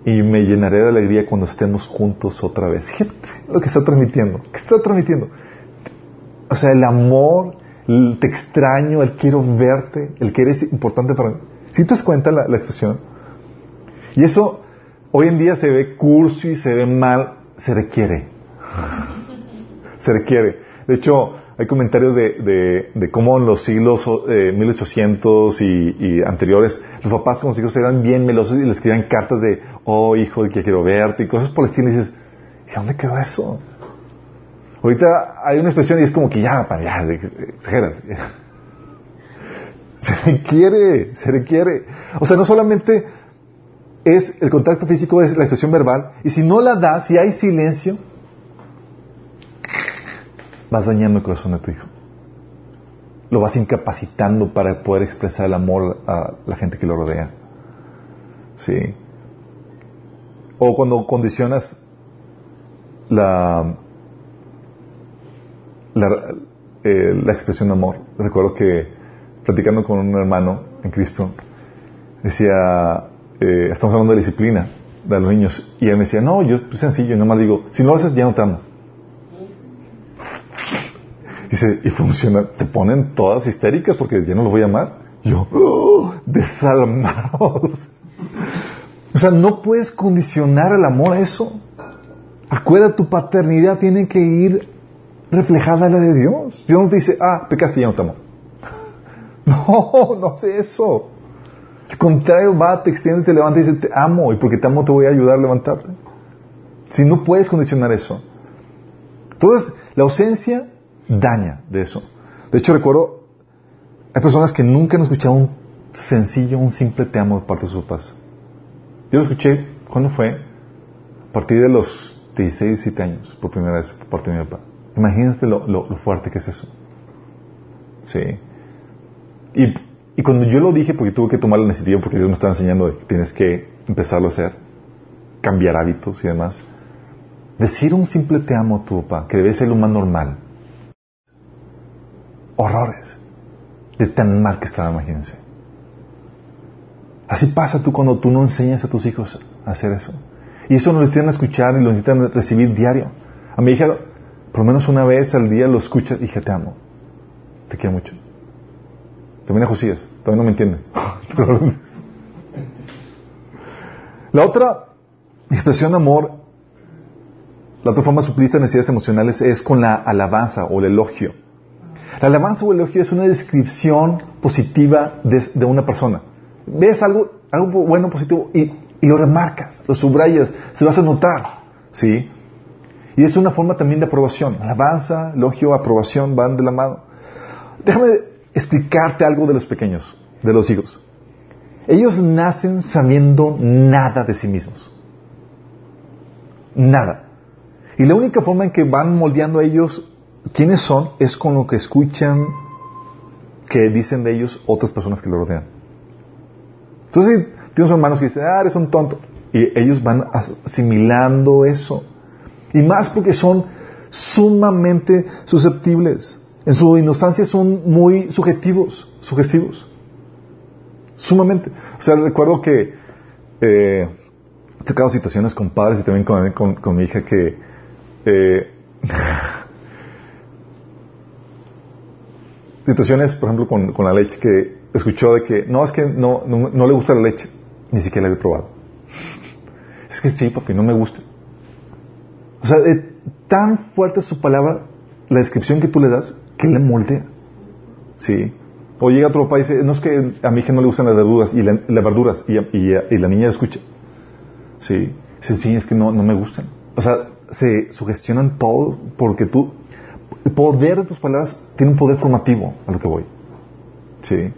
Y me llenaré de alegría cuando estemos juntos otra vez. Fíjate lo que está transmitiendo. ¿Qué está transmitiendo? O sea, el amor, el te extraño, el quiero verte, el que eres importante para mí. ¿Sí te das cuenta la, la expresión? Y eso hoy en día se ve cursi, se ve mal, se requiere. (laughs) Se requiere. De hecho, hay comentarios de, cómo en los siglos eh, 1800 y, anteriores los papás con los hijos eran bien melosos y les escribían cartas de, oh hijo, que quiero verte y cosas por el estilo. Y dices, ¿y dónde quedó eso? Ahorita hay una expresión y es como que ya, para ya, exageras. (laughs) Se requiere, se requiere. O sea, no solamente es el contacto físico, es la expresión verbal, y si no la das, si hay silencio, vas dañando el corazón de tu hijo. Lo vas incapacitando para poder expresar el amor a la gente que lo rodea. Sí. O cuando condicionas la, la, eh, expresión de amor. Recuerdo que platicando con un hermano en Cristo, decía, eh, estamos hablando de disciplina de los niños. Y él me decía, no, yo es sencillo, nomás digo, si no lo haces, ya no te amo. Dice, y funciona, se ponen todas histéricas porque ya no los voy a amar. yo, oh, desalmados. O sea, no puedes condicionar el amor a eso. Acuérdate, tu paternidad tiene que ir reflejada en la de Dios. Dios no te dice, ah, pecaste y ya no te amo. (laughs) No, no hace eso. Al contrario, va, te extiende, te levanta y dice, te amo, y porque te amo te voy a ayudar a levantarte. Si no puedes condicionar eso. Entonces, la ausencia daña de eso. De hecho, recuerdo, hay personas que nunca han escuchado un sencillo, un simple te amo de parte de sus papás. Yo lo escuché, ¿cuándo fue? A partir de los 16, 17 años, por primera vez, por parte de mi papá. Imagínate lo, fuerte que es eso. Sí. Y y cuando yo lo dije, porque tuve que tomar la iniciativa, porque Dios me estaba enseñando que tienes que empezarlo a hacer, cambiar hábitos y demás, decir un simple te amo a tu papá, que debe ser lo más normal. Horrores. De tan mal que estaba, imagínense. Así pasa tú cuando tú no enseñas a tus hijos a hacer eso. Y eso lo necesitan escuchar y lo necesitan recibir diario. A mi hija, por lo menos una vez al día lo escucha dije, te amo. Te quiero mucho. También a Josías. Todavía no me entiende. (laughs) la otra expresión de amor, la otra forma de suplir estas necesidades emocionales es con la alabanza o el elogio. La alabanza o el elogio es una descripción positiva de, una persona. Ves algo, algo bueno, positivo y, lo remarcas, lo subrayas, se lo hace notar. ¿Sí? Y es una forma también de aprobación. Alabanza, elogio, aprobación van de la mano. Déjame explicarte algo de los pequeños, de los hijos. Ellos nacen sabiendo nada de sí mismos. Nada. Y la única forma en que van moldeando a ellos quiénes son es con lo que escuchan que dicen de ellos otras personas que lo rodean. Entonces, tienes hermanos que dicen, ah, eres un tonto. Y ellos van asimilando eso. Y más porque son sumamente susceptibles en su inocencia son muy subjetivos, sugestivos. Sumamente. O sea, recuerdo que eh, he tocado situaciones con padres y también con, mi hija que eh, (laughs) situaciones, por ejemplo, con, la leche que escuchó de que no, es que no, no, le gusta la leche, ni siquiera la había probado. (laughs) Es que sí, papi, no me gusta. O sea, es tan fuerte su palabra, la descripción que tú le das, que le moldea. Sí. O llega otro papá y dice, no es que a mi hija no le gustan las verduras y, las verduras y, y, la niña escucha. Sí. Dice, sí, es que no, no me gustan. O sea, se sugestionan todo porque tú, el poder de tus palabras tiene un poder formativo a lo que voy. Sí.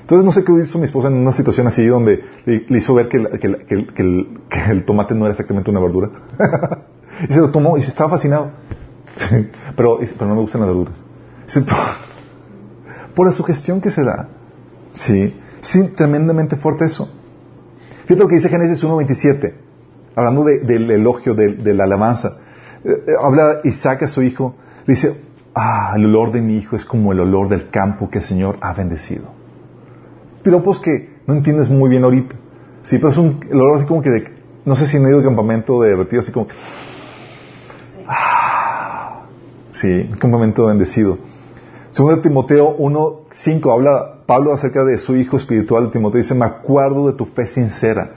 Entonces no sé qué hizo mi esposa en una situación así donde le, hizo ver que, el, tomate no era exactamente una verdura. (laughs) y se lo tomó y se estaba fascinado. (laughs) pero, no me gustan las verduras. (laughs) por la sugestión que se da. Sí. Sí, tremendamente fuerte eso. Fíjate lo que dice Génesis 1.27, hablando del elogio, de, la alabanza. Eh, eh, habla Isaac a su hijo, dice, ah, el olor de mi hijo es como el olor del campo que el Señor ha bendecido piropos que no entiendes muy bien ahorita. Sí, pero es un olor así como que de, no sé si en medio de campamento de retiro, así como ah, sí, un campamento bendecido. Segundo Timoteo 1.5 habla Pablo acerca de su hijo espiritual. Timoteo dice, me acuerdo de tu fe sincera.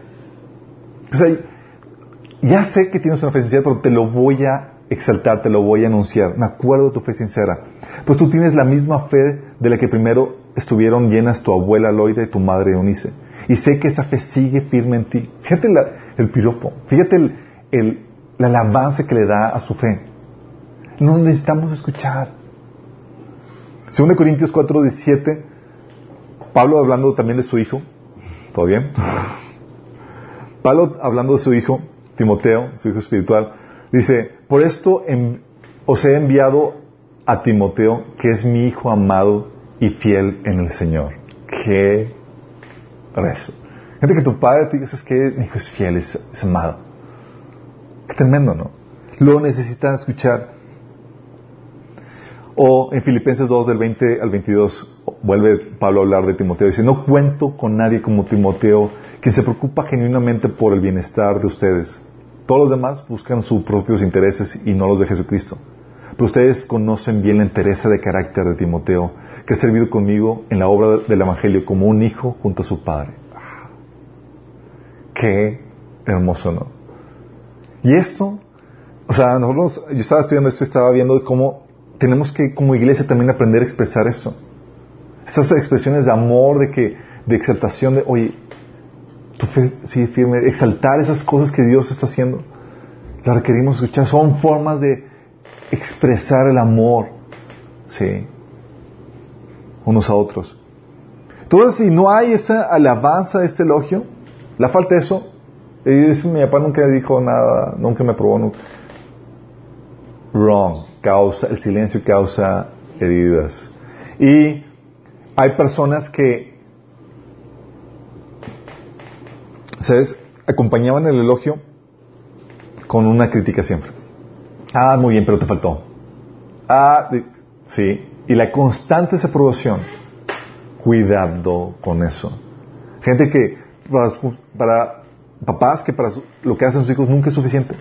O sea, ya sé que tienes una fe sincera, pero te lo voy a exaltar, te lo voy a anunciar. Me acuerdo de tu fe sincera. Pues tú tienes la misma fe de la que primero estuvieron llenas tu abuela Loida y tu madre Eunice. Y sé que esa fe sigue firme en ti. Fíjate el piropo, fíjate el, el, alabanza que le da a su fe. No necesitamos escuchar. Según Corintios 4, 17, Pablo hablando también de su hijo, ¿todo bien? (laughs) Pablo hablando de su hijo, Timoteo, su hijo espiritual, dice, por esto os he enviado a Timoteo, que es mi hijo amado y fiel en el Señor. Qué rezo. Gente que tu padre te dice que mi hijo es fiel, es, amado. Qué tremendo, ¿no? Lo necesita escuchar. O en Filipenses 2 del 20 al 22 vuelve Pablo a hablar de Timoteo. Dice, no cuento con nadie como Timoteo, quien se preocupa genuinamente por el bienestar de ustedes. Todos los demás buscan sus propios intereses y no los de Jesucristo. Pero ustedes conocen bien la entereza de carácter de Timoteo, que ha servido conmigo en la obra del Evangelio como un hijo junto a su padre. Qué hermoso, ¿no? Y esto, o sea, nosotros, yo estaba estudiando esto y estaba viendo cómo tenemos que como iglesia también aprender a expresar esto. Estas expresiones de amor, de que, de exaltación, de, oye, fe sigue firme, exaltar esas cosas que Dios está haciendo. Las requerimos escuchar, son formas de expresar el amor, sí, unos a otros. Entonces, si no hay esta alabanza, este elogio, la falta de eso, mi papá nunca dijo nada, nunca me probó, nunca. Wrong, causa, el silencio causa heridas. Y hay personas que, ¿sabes? Acompañaban el elogio con una crítica siempre. Ah, muy bien, pero te faltó. Ah, sí. Y la constante desaprobación. Cuidado con eso. Gente que, para, papás que para lo que hacen sus hijos nunca es suficiente.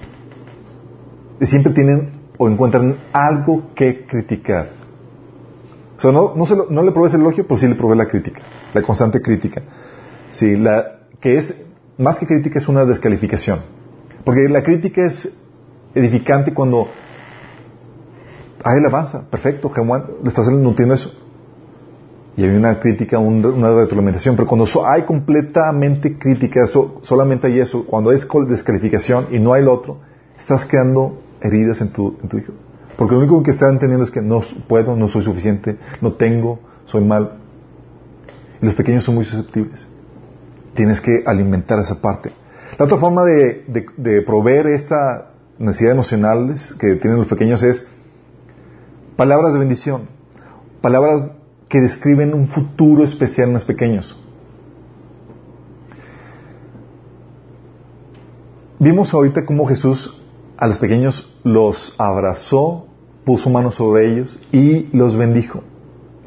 Y siempre tienen o encuentran algo que criticar. O sea, no, no, le provee el elogio, pero sí le provee la crítica, la constante crítica. Sí, la, que es, más que crítica, es una descalificación. Porque la crítica es edificante cuando hay alabanza, perfecto, Juan, le estás nutriendo eso. Y hay una crítica, una retroalimentación, pero cuando hay completamente crítica, eso, solamente hay eso, cuando es descalificación y no hay el otro, estás creando heridas en tu, en tu hijo. Porque lo único que está entendiendo es que no puedo, no soy suficiente, no tengo, soy mal. Y los pequeños son muy susceptibles. Tienes que alimentar esa parte. La otra forma de, proveer esta necesidades emocionales que tienen los pequeños es palabras de bendición, palabras que describen un futuro especial en los pequeños. Vimos ahorita cómo Jesús a los pequeños los abrazó, puso manos sobre ellos y los bendijo.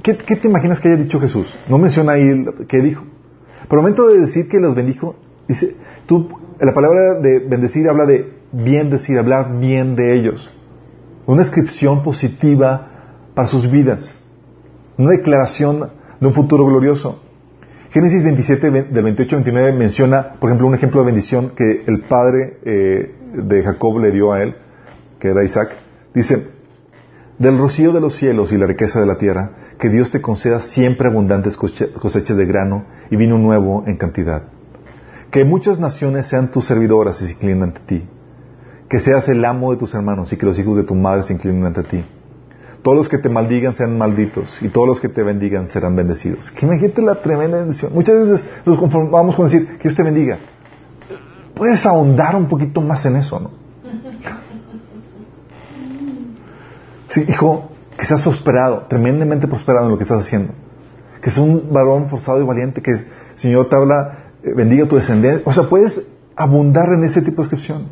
¿Qué, te imaginas que haya dicho Jesús? No menciona ahí qué dijo. Pero al momento de decir que los bendijo, dice, la palabra de bendecir habla de bien decir, hablar bien de ellos. Una descripción positiva para sus vidas. Una declaración de un futuro glorioso. Génesis 27, del 28 al 29 menciona, por ejemplo, un ejemplo de bendición que el padre eh, de Jacob le dio a él, que era Isaac. Dice, del rocío de los cielos y la riqueza de la tierra, que Dios te conceda siempre abundantes cosechas de grano y vino nuevo en cantidad. Que muchas naciones sean tus servidoras y se inclinen ante ti. Que seas el amo de tus hermanos y que los hijos de tu madre se inclinen ante ti. Todos los que te maldigan sean malditos y todos los que te bendigan serán bendecidos. Que imagínate la tremenda bendición. Muchas veces nos conformamos con decir que Dios te bendiga. Puedes ahondar un poquito más en eso, ¿no? Sí, hijo, que seas prosperado, tremendamente prosperado en lo que estás haciendo. Que seas un varón forzado y valiente, que el Señor te habla, eh, bendiga tu descendencia. O sea, puedes abundar en ese tipo de descripción.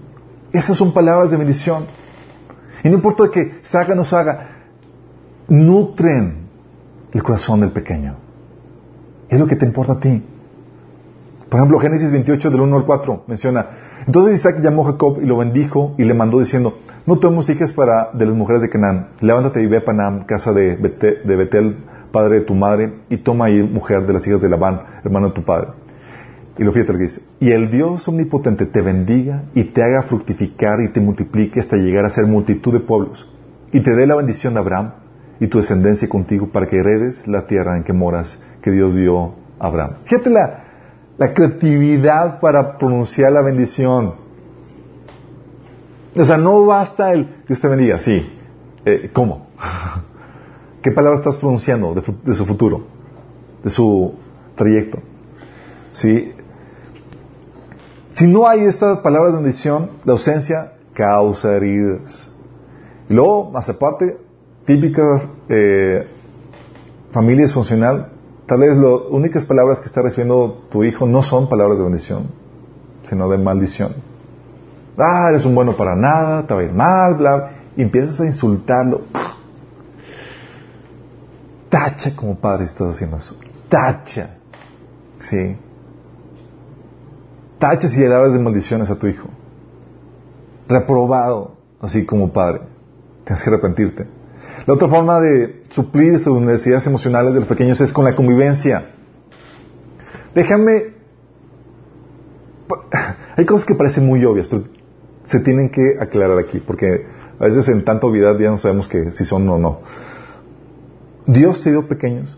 Esas son palabras de bendición. Y no importa que se haga o no se haga, nutren el corazón del pequeño. Es lo que te importa a ti. Por ejemplo, Génesis 28 del 1 al 4 menciona, entonces Isaac llamó a Jacob y lo bendijo y le mandó diciendo, no tomemos hijas para, de las mujeres de Canaán, levántate y ve a Panam, casa de, de Betel, padre de tu madre, y toma ahí mujer de las hijas de Labán, hermano de tu padre. Y lo fíjate lo que dice, y el Dios omnipotente te bendiga y te haga fructificar y te multiplique hasta llegar a ser multitud de pueblos, y te dé la bendición de Abraham y tu descendencia contigo para que heredes la tierra en que moras que Dios dio a Abraham. Fíjate la, la creatividad para pronunciar la bendición. O sea, no basta el Dios te bendiga, sí. Eh, ¿Cómo? (laughs) ¿Qué palabra estás pronunciando de, su futuro? De su trayecto. ¿Sí? Si no hay estas palabras de bendición, la ausencia causa heridas. Y luego, más aparte, típica eh, familia disfuncional, Tal vez las únicas palabras que está recibiendo tu hijo no son palabras de bendición, sino de maldición. Ah, eres un bueno para nada, te va a ir mal, bla, y empiezas a insultarlo. Tacha como padre estás haciendo eso. Tacha. ¿Sí? Tacha si le de maldiciones a tu hijo. Reprobado, así como padre. Tienes que arrepentirte. La otra forma de suplir sus necesidades emocionales de los pequeños es con la convivencia. Déjame... (laughs) Hay cosas que parecen muy obvias, pero se tienen que aclarar aquí, porque a veces en tanta obviedad ya no sabemos que si son o no. Dios te dio pequeños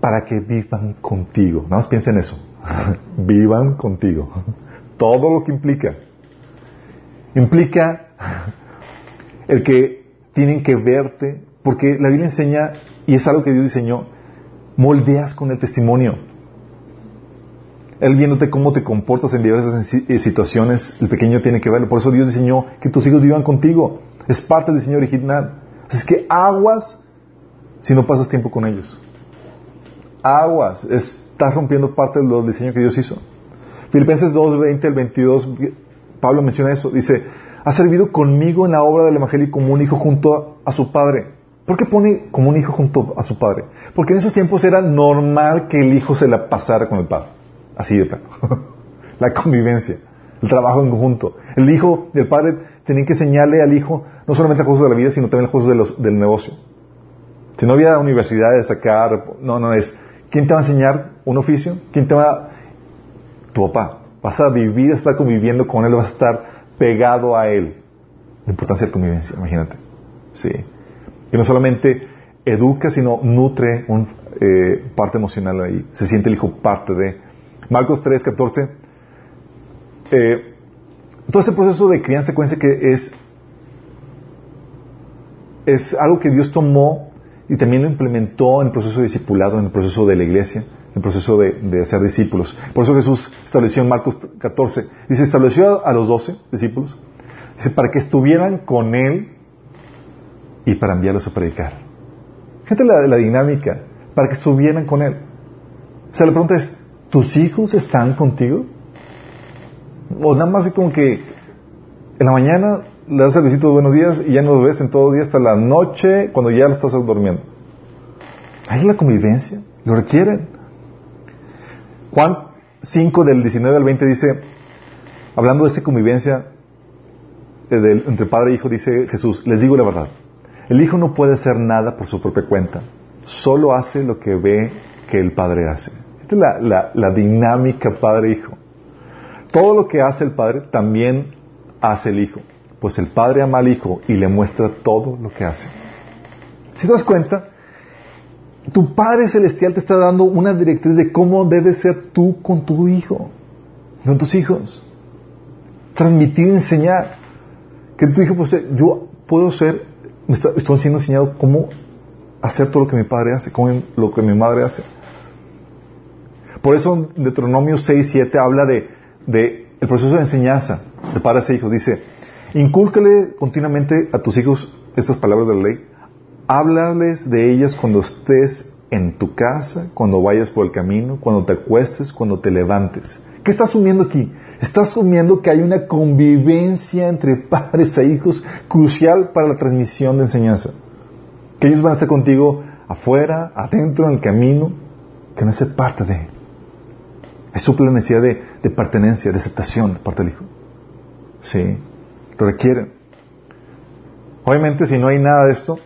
para que vivan contigo. Nada más piensa en eso. (laughs) vivan contigo. Todo lo que implica. Implica el que tienen que verte, porque la Biblia enseña, y es algo que Dios diseñó, moldeas con el testimonio. Él viéndote cómo te comportas en diversas eh, situaciones, el pequeño tiene que verlo. Por eso Dios diseñó que tus hijos vivan contigo. Es parte del diseño original. Así es que aguas si no pasas tiempo con ellos. Aguas. Estás rompiendo parte del diseño que Dios hizo. Filipenses 2, 20 al 22, Pablo menciona eso. Dice, ha servido conmigo en la obra del Evangelio como un hijo junto a, su padre. ¿Por qué pone como un hijo junto a su padre? Porque en esos tiempos era normal que el hijo se la pasara con el padre. Así de plano. (laughs) la convivencia, el trabajo en conjunto. El hijo del padre tenía que enseñarle al hijo no solamente las cosas de la vida, sino también las cosas del negocio. Si no había universidad de sacar, no, no es. ¿Quién te va a enseñar un oficio? ¿Quién te va? Tu papá. Vas a vivir, estar conviviendo con él, vas a estar pegado a Él. La importancia de la convivencia, imagínate. Sí. Que no solamente educa, sino nutre un, eh, parte emocional ahí. Se siente el hijo parte de. Marcos 3, 14. Eh, todo ese proceso de crianza secuencia que es, es algo que Dios tomó y también lo implementó en el proceso de discipulado, en el proceso de la iglesia, el proceso de, de ser discípulos. Por eso Jesús estableció en Marcos 14, dice, estableció a, los doce discípulos, dice, para que estuvieran con Él y para enviarlos a predicar. Fíjate la, la dinámica, para que estuvieran con Él. O sea, la pregunta es, ¿tus hijos están contigo? O nada más como que en la mañana le das el visito de buenos días y ya no lo ves en todo el día hasta la noche cuando ya lo estás durmiendo. Ahí la convivencia, lo requieren. Juan 5 del 19 al 20 dice, hablando de esta convivencia eh, entre padre e hijo, dice Jesús, les digo la verdad, el hijo no puede hacer nada por su propia cuenta, solo hace lo que ve que el padre hace. Esta es la, la, dinámica padre-hijo. Todo lo que hace el padre también hace el hijo. Pues el padre ama al hijo y le muestra todo lo que hace. Si te das cuenta, tu Padre Celestial te está dando una directriz de cómo debes ser tú con tu hijo, con tus hijos. Transmitir, enseñar. Que tu hijo, pues, yo puedo ser, me estoy siendo enseñado cómo hacer todo lo que mi padre hace, cómo lo que mi madre hace. Por eso Deuteronomio 6, 7 habla de, de el proceso de enseñanza de padres e hijos. Dice, incúlcale continuamente a tus hijos estas palabras de la ley Háblales de ellas cuando estés en tu casa, cuando vayas por el camino, cuando te acuestes, cuando te levantes. ¿Qué está asumiendo aquí? Está asumiendo que hay una convivencia entre (laughs) padres e hijos crucial para la transmisión de enseñanza. Que ellos van a estar contigo afuera, adentro, en el camino, que no es parte de. Es la necesidad de, de pertenencia, de aceptación de parte del hijo. Sí, lo requieren. Obviamente, si no hay nada de esto,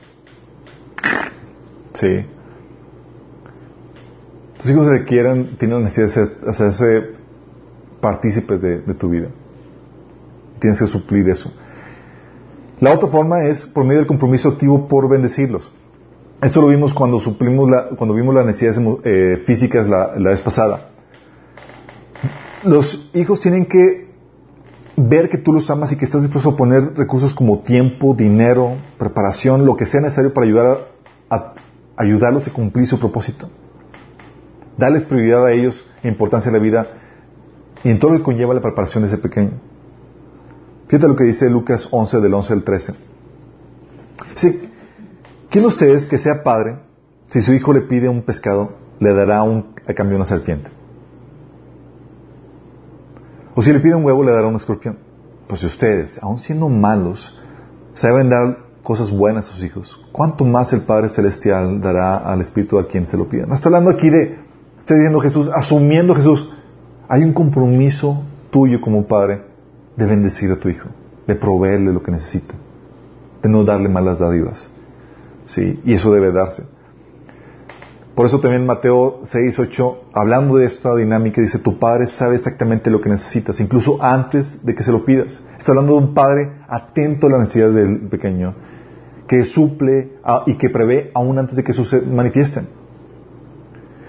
Sí. Tus hijos requieren, tienen la necesidad de hacerse partícipes de, tu vida. Tienes que suplir eso. La otra forma es por medio del compromiso activo por bendecirlos. Esto lo vimos cuando suplimos la, cuando vimos las necesidades eh, físicas la vez pasada. Los hijos tienen que ver que tú los amas y que estás dispuesto a poner recursos como tiempo, dinero, preparación, lo que sea necesario para ayudar a, ayudarlos a cumplir su propósito. Darles prioridad a ellos e importancia en la vida y en todo lo que conlleva la preparación de ese pequeño. Fíjate lo que dice Lucas 11 del 11 al 13. Sí, ¿quién de ustedes que sea padre, si su hijo le pide un pescado, le dará un, a cambio una serpiente? O si le pide un huevo, le dará un escorpión. Pues si ustedes, aun siendo malos, saben dar cosas buenas a sus hijos, ¿cuánto más el Padre Celestial dará al Espíritu a quien se lo pida? No está hablando aquí de, está diciendo Jesús, asumiendo Jesús, hay un compromiso tuyo como Padre de bendecir a tu hijo, de proveerle lo que necesita, de no darle malas dádivas. ¿Sí? Y eso debe darse. Por eso también Mateo 6, 8, hablando de esta dinámica, dice, tu padre sabe exactamente lo que necesitas, incluso antes de que se lo pidas. Está hablando de un padre atento a las necesidades del pequeño, que suple y que prevé aún antes de que se manifiesten.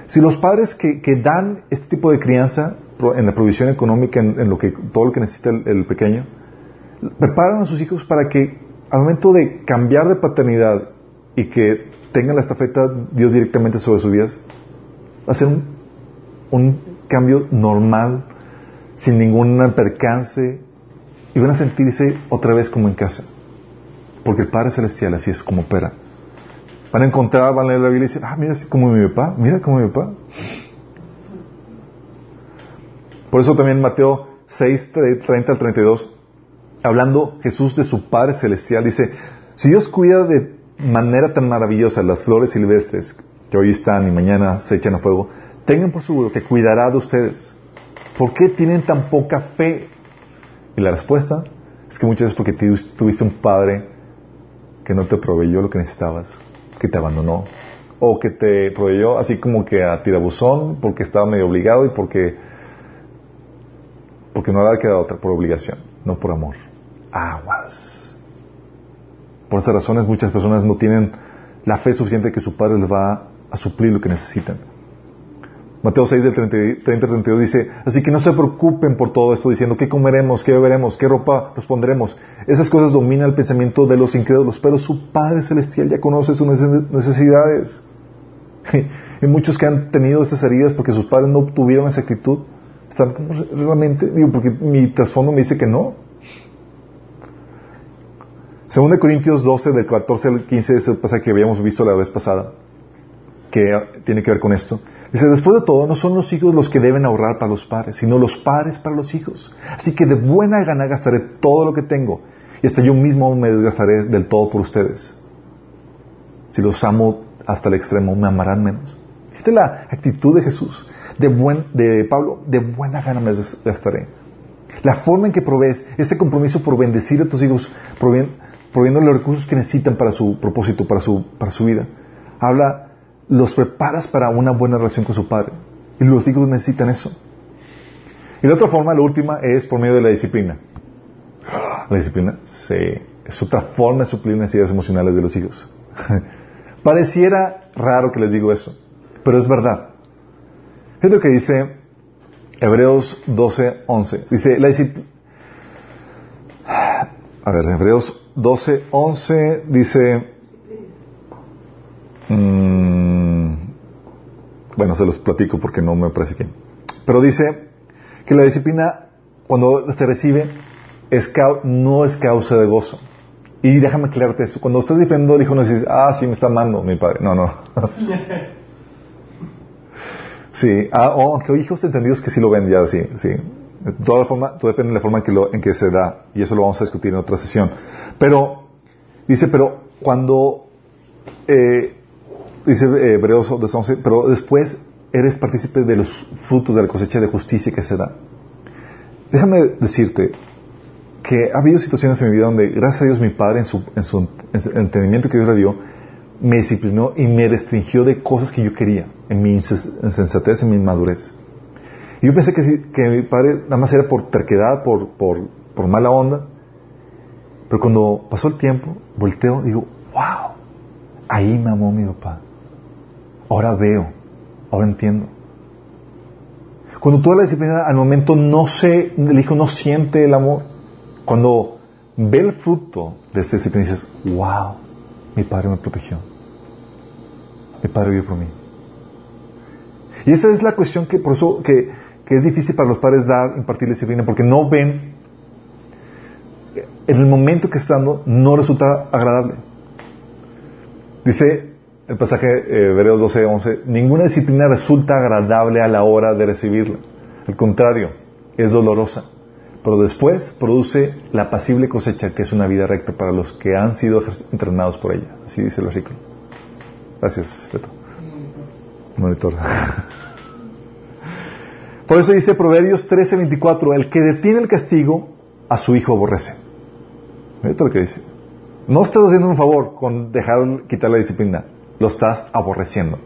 Si los padres que, dan este tipo de crianza en la provisión económica, en, lo que, todo lo que necesita el, pequeño, preparan a sus hijos para que al momento de cambiar de paternidad y que tengan la estafeta Dios directamente sobre sus vidas, ser un, un cambio normal, sin ningún percance, y van a sentirse otra vez como en casa. Porque el Padre Celestial así es como opera. Van a encontrar, van a leer la Biblia y decir, ah, mira, como mi papá, mira como mi papá. Por eso también Mateo 6, 30 al 32, hablando Jesús de su Padre Celestial, dice, si Dios cuida de manera tan maravillosa las flores silvestres que hoy están y mañana se echan a fuego, tengan por seguro que cuidará de ustedes. ¿Por qué tienen tan poca fe? Y la respuesta es que muchas veces porque tuviste un padre que no te proveyó lo que necesitabas, que te abandonó, o que te proveyó así como que a tirabuzón porque estaba medio obligado y porque porque no le quedado otra por obligación, no por amor. Aguas. Por esas razones muchas personas no tienen la fe suficiente que su Padre les va a suplir lo que necesitan. Mateo 6 del 30 al 32 dice, así que no se preocupen por todo esto diciendo qué comeremos, qué beberemos, qué ropa nos pondremos. Esas cosas dominan el pensamiento de los incrédulos, pero su Padre Celestial ya conoce sus necesidades. (laughs) Y muchos que han tenido esas heridas porque sus padres no tuvieron esa actitud, están realmente, digo, porque mi trasfondo me dice que no. Según de Corintios 12, del 14 al 15, ese pasaje que habíamos visto la vez pasada, que tiene que ver con esto. Dice, después de todo, no son los hijos los que deben ahorrar para los padres, sino los padres para los hijos. Así que de buena gana gastaré todo lo que tengo, y hasta yo mismo me desgastaré del todo por ustedes. Si los amo hasta el extremo, me amarán menos. Fíjate la actitud de Jesús, de Pablo, de buena gana me desgastaré. La forma en que provees, este compromiso por bendecir a tus hijos, proviene proviendo los recursos que necesitan para su propósito, para su, para su vida. Habla, los preparas para una buena relación con su padre. Y los hijos necesitan eso. Y la otra forma, la última, es por medio de la disciplina. La disciplina, sí, es otra forma de suplir necesidades emocionales de los hijos. (laughs) Pareciera raro que les digo eso, pero es verdad. Es lo que dice Hebreos 12, 11. Dice, la disciplina... (sighs) A ver, Hebreos 12, 11 dice... Mm, bueno, se los platico porque no me parece que... Pero dice que la disciplina, cuando se recibe, es no es causa de gozo. Y déjame aclararte esto. Cuando estás disciplinando al hijo, no dices, ah, sí, me está amando mi padre. No, no. (laughs) sí. Ah, oh, aunque hay hijos entendidos que sí lo ven ya, sí, sí. Toda forma, todo depende de la forma en que, lo, en que se da. Y eso lo vamos a discutir en otra sesión. Pero, dice, pero cuando, eh, dice eh, Hebreos 11, pero después eres partícipe de los frutos de la cosecha de justicia que se da. Déjame decirte que ha habido situaciones en mi vida donde, gracias a Dios, mi padre, en su, en su, entendimiento que Dios le dio, me disciplinó y me restringió de cosas que yo quería, en mi insensatez, en mi inmadurez. Y yo pensé que, que mi padre nada más era por terquedad, por, por, por mala onda. Pero cuando pasó el tiempo, volteo, digo, wow, ahí me amó mi papá. Ahora veo Ahora entiendo. Cuando toda la disciplina al momento no se, el hijo no siente el amor, cuando ve el fruto de esa disciplina dices, wow, mi padre me protegió. Mi padre vivió por mí. Y esa es la cuestión que por eso que, que es difícil para los padres dar, impartir disciplina, porque no ven, en el momento que están dando, no resulta agradable. Dice el pasaje eh, Hebreos 12, 11, ninguna disciplina resulta agradable a la hora de recibirla. Al contrario, es dolorosa. Pero después produce la apacible cosecha, que es una vida recta para los que han sido entrenados por ella. Así dice el versículo. Gracias, Beto. Monitor. (laughs) Por eso dice Proverbios 13, 24, el que detiene el castigo, a su hijo aborrece. Lo que dice. No estás haciendo un favor con dejar quitar la disciplina lo estás aborreciendo.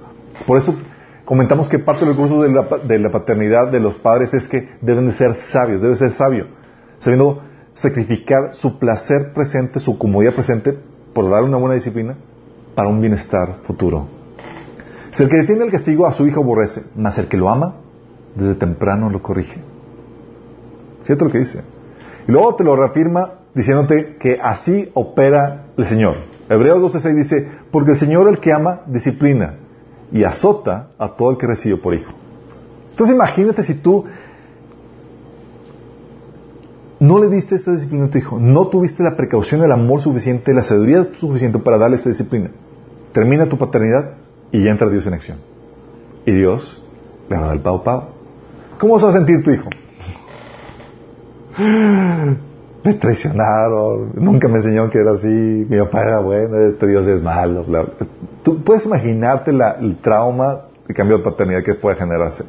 Por eso comentamos que parte del curso de la, de la paternidad de los padres es que deben de ser sabios, debe ser sabio, sabiendo sacrificar su placer presente, su comodidad presente, por dar una buena disciplina, para un bienestar futuro. Si el que detiene el castigo a su hijo aborrece, mas el que lo ama, desde temprano lo corrige. Fíjate lo que dice. Y luego te lo reafirma diciéndote que así opera el Señor. Hebreos 12.6 dice, porque el Señor el que ama disciplina y azota a todo el que recibe por hijo. Entonces imagínate si tú no le diste esta disciplina a tu hijo, no tuviste la precaución, el amor suficiente, la sabiduría suficiente para darle esta disciplina. Termina tu paternidad y ya entra Dios en acción. Y Dios le va a dar el pavo pavo. ¿Cómo se va a sentir tu hijo? me traicionaron, nunca me enseñaron que era así, mi papá era bueno, este Dios es malo. Tú puedes imaginarte el trauma de cambio de paternidad que puede generarse.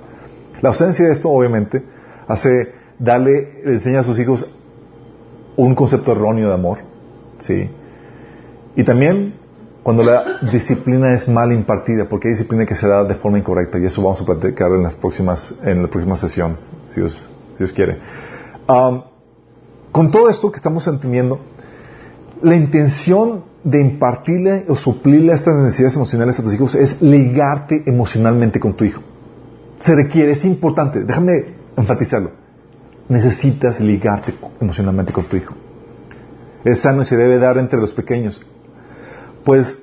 La ausencia de esto, obviamente, hace darle, le enseña a sus hijos un concepto erróneo de amor, ¿sí? Y también cuando la disciplina es mal impartida, porque hay disciplina que se da de forma incorrecta, y eso vamos a platicar en las próximas, en las próximas sesiones, si Dios, quiere. Con todo esto que estamos entendiendo, la intención de impartirle o suplirle estas necesidades emocionales a tus hijos es ligarte emocionalmente con tu hijo. Se requiere, es importante, déjame enfatizarlo. Necesitas ligarte emocionalmente con tu hijo. Es sano y se debe dar entre los pequeños. Pues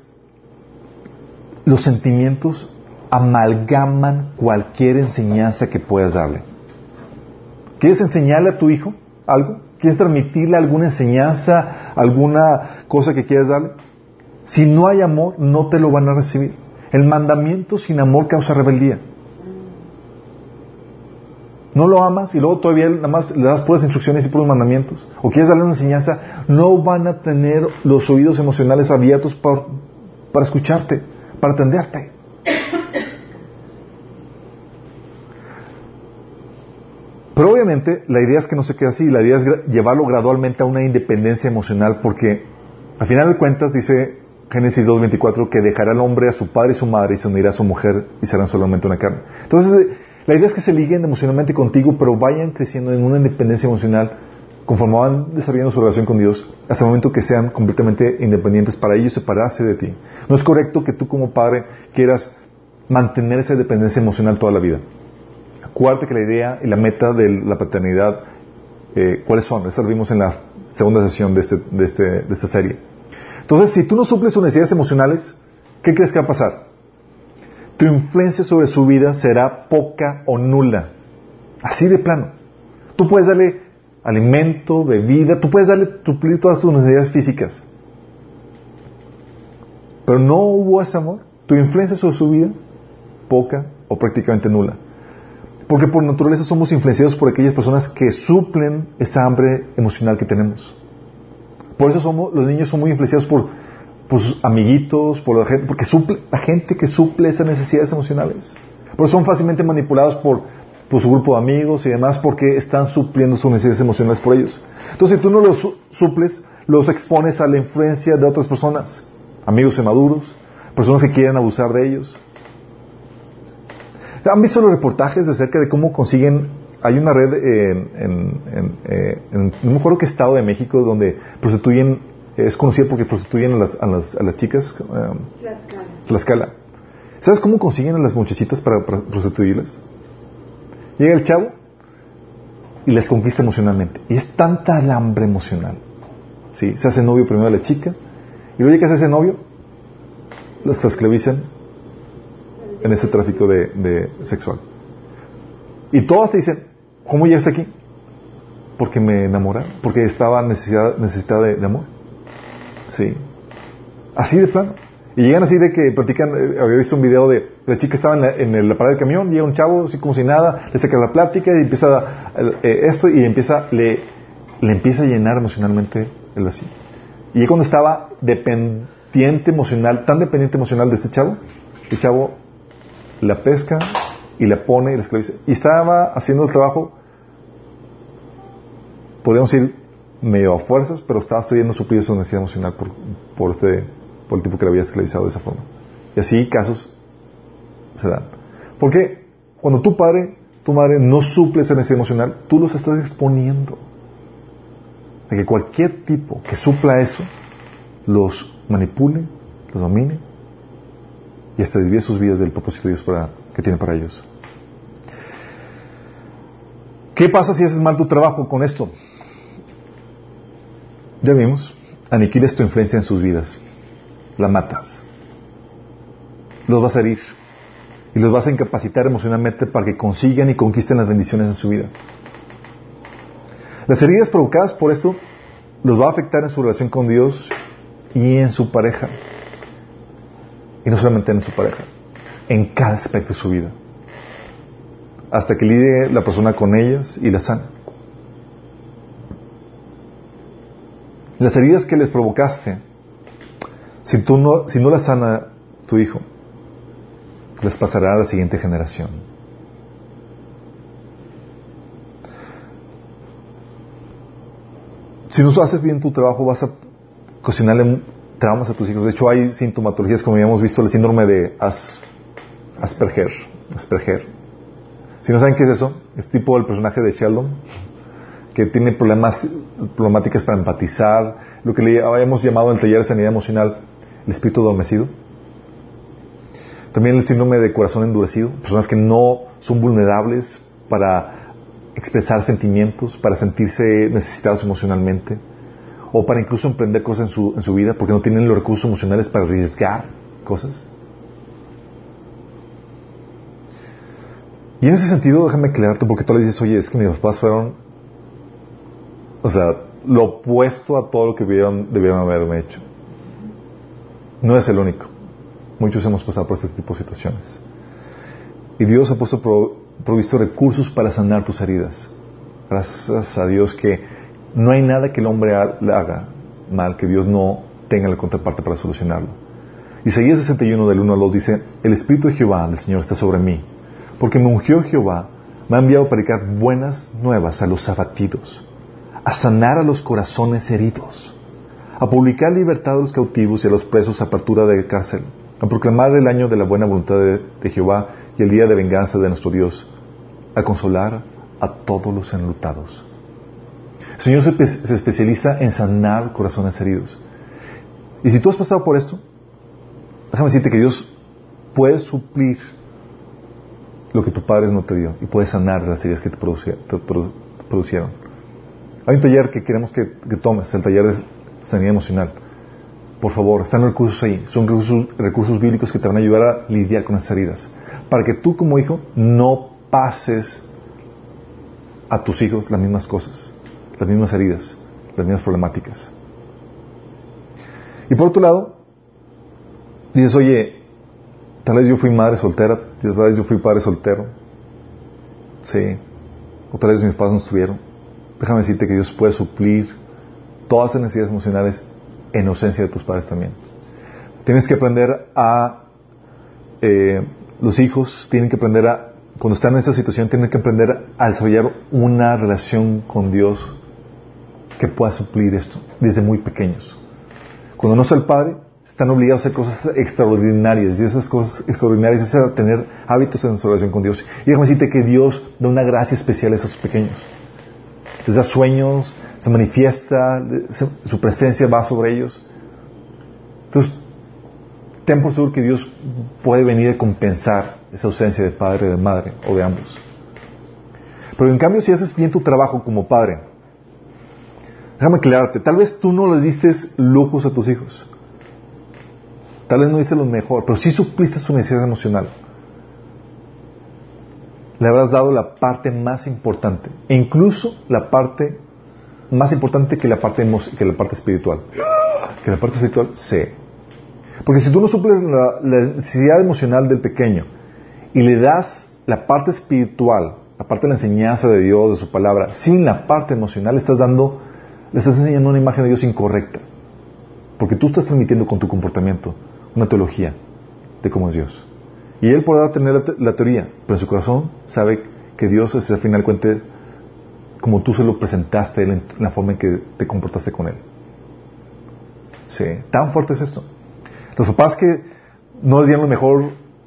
los sentimientos amalgaman cualquier enseñanza que puedas darle. ¿Quieres enseñarle a tu hijo algo? ¿Quieres transmitirle alguna enseñanza, alguna cosa que quieras darle? Si no hay amor, no te lo van a recibir. El mandamiento sin amor causa rebeldía. No lo amas y luego todavía nada más le das puras instrucciones y puros mandamientos. O quieres darle una enseñanza, no van a tener los oídos emocionales abiertos para, escucharte, para atenderte. Pero obviamente la idea es que no se quede así, la idea es llevarlo gradualmente a una independencia emocional porque al final de cuentas dice Génesis 2.24 que dejará al hombre a su padre y su madre y se unirá a su mujer y serán solamente una carne. Entonces La idea es que se liguen emocionalmente contigo, pero vayan creciendo en una independencia emocional conforme van desarrollando su relación con Dios, hasta el momento que sean completamente independientes para ellos separarse de ti. No es correcto que tú como padre quieras mantener esa dependencia emocional toda la vida. Acuérdate que la idea y la meta de la paternidad, eh, ¿cuáles son? Eso lo vimos en la segunda sesión de, este, de, este, de esta serie. Entonces, si tú no suples sus necesidades emocionales, ¿qué crees que va a pasar? Tu influencia sobre su vida será poca o nula. Así de plano. Tú puedes darle alimento, bebida, tú puedes darle, suplir todas tus necesidades físicas. Pero no hubo ese amor. Tu influencia sobre su vida, poca o prácticamente nula. Porque por naturaleza somos influenciados por aquellas personas que suplen esa hambre emocional que tenemos. Por eso somos, los niños son muy influenciados por, sus amiguitos, por la gente, porque suple, la gente que suple esas necesidades emocionales. Por eso son fácilmente manipulados por, por su grupo de amigos y demás, porque están supliendo sus necesidades emocionales por ellos. Entonces, si tú no los suples, los expones a la influencia de otras personas, amigos inmaduros, personas que quieren abusar de ellos. ¿Han visto los reportajes acerca de cómo consiguen hay una red en, eh, en, no me acuerdo qué estado de México donde prostituyen, es conocida porque prostituyen a las, a las, a las chicas. Um, Tlaxcala. ¿Sabes cómo consiguen a las muchachitas para, prostituirlas? Llega el chavo y les conquista emocionalmente. Y es tanta el hambre emocional. ¿sí? Se hace novio primero de la chica y luego que se hace novio, las esclavizan en ese tráfico de, de sexual. Y todas te dicen, ¿Cómo llegaste aquí? Porque me enamoré, porque estaba necesitada de, amor. Sí. Así de plano. Y llegan así de que platican, eh, había visto un video de la chica estaba en la, en la parada del camión, llega un chavo así como si nada, le saca la plática y empieza eh, esto y empieza, le, le empieza a llenar emocionalmente el así. Y cuando estaba dependiente emocional, tan dependiente emocional de este chavo, el chavo la pesca, y la pone y la esclaviza. Y estaba haciendo el trabajo, podríamos decir, medio a fuerzas, pero estaba subiendo su su necesidad emocional por, por, este, por el tipo que le había esclavizado de esa forma. Y así casos se dan. Porque cuando tu padre, tu madre no suple esa necesidad emocional, tú los estás exponiendo. De que cualquier tipo que supla eso, los manipule, los domine y hasta desvíe sus vidas del propósito de Dios para, que tiene para ellos. ¿Qué pasa si haces mal tu trabajo con esto? Ya vimos, aniquiles tu influencia en sus vidas, la matas, los vas a herir y los vas a incapacitar emocionalmente para que consigan y conquisten las bendiciones en su vida. Las heridas provocadas por esto los va a afectar en su relación con Dios y en su pareja. Y no solamente en su pareja, en cada aspecto de su vida hasta que lidie la persona con ellas y las sana. Las heridas que les provocaste, si, tú no, si no las sana tu hijo, les pasará a la siguiente generación. Si no haces bien tu trabajo, vas a cocinarle traumas a tus hijos. De hecho, hay sintomatologías, como habíamos visto, el síndrome de Asperger. Asperger si no saben qué es eso, es tipo el personaje de Sheldon, que tiene problemas, problemáticas para empatizar, lo que le habíamos llamado en el taller de sanidad emocional el espíritu adormecido. También el síndrome de corazón endurecido, personas que no son vulnerables para expresar sentimientos, para sentirse necesitados emocionalmente, o para incluso emprender cosas en su, en su vida porque no tienen los recursos emocionales para arriesgar cosas. Y en ese sentido, déjame aclararte, porque tú le dices, oye, es que mis papás fueron, o sea, lo opuesto a todo lo que debieron, debieron haberme hecho. No es el único. Muchos hemos pasado por este tipo de situaciones. Y Dios ha puesto provisto recursos para sanar tus heridas. Gracias a Dios que no hay nada que el hombre haga mal que Dios no tenga la contraparte para solucionarlo. Isaías 61 del 1 al 2 dice, el Espíritu de Jehová, el Señor, está sobre mí porque me ungió Jehová, me ha enviado para predicar buenas nuevas a los abatidos, a sanar a los corazones heridos, a publicar libertad a los cautivos y a los presos apertura de cárcel, a proclamar el año de la buena voluntad de, Jehová y el día de venganza de nuestro Dios, a consolar a todos los enlutados. El Señor se, especializa en sanar corazones heridos. Y si tú has pasado por esto, déjame decirte que Dios puede suplir lo que tu padre no te dio y puede sanar las heridas que te, producieron. Hay un taller que queremos que, tomes, el taller de sanidad emocional. Por favor, están los recursos ahí. Son recursos, bíblicos que te van a ayudar a lidiar con esas heridas. Para que tú como hijo no pases a tus hijos las mismas cosas, las mismas heridas, las mismas problemáticas. Y por otro lado, dices, oye, tal vez yo fui madre soltera, tal vez yo fui padre soltero, sí, o tal vez mis padres no estuvieron. Déjame decirte que Dios puede suplir todas las necesidades emocionales en ausencia de tus padres también. Tienes que aprender a, eh, los hijos tienen que aprender a cuando están en esta situación, tienen que aprender a desarrollar una relación con Dios que pueda suplir esto desde muy pequeños. Cuando no está el Padre, están obligados a hacer cosas extraordinarias y esas cosas extraordinarias es tener hábitos en su relación con Dios. Y déjame decirte que Dios da una gracia especial a esos pequeños. Les da sueños, se manifiesta, su presencia va sobre ellos. Entonces, ten por seguro que Dios puede venir a compensar esa ausencia de padre, de madre o de ambos. Pero en cambio, si haces bien tu trabajo como padre, déjame aclararte, tal vez tú no le diste lujos a tus hijos. Tal vez no diste lo mejor, pero sí supliste su necesidad emocional. Le habrás dado la parte más importante, e incluso la parte más importante que la parte, que la parte espiritual. Que la parte espiritual, sí. Porque si tú no suples la, necesidad emocional del pequeño y le das la parte espiritual, la parte de la enseñanza de Dios, de su palabra, sin la parte emocional, estás dando, le estás enseñando una imagen de Dios incorrecta. Porque tú estás transmitiendo con tu comportamiento una teología de cómo es Dios. Y él podrá tener la, teoría, pero en su corazón sabe que Dios es al final cuente como tú se lo presentaste en la forma en que te comportaste con él. Sí, tan fuerte es esto. Los papás que no les dieron lo mejor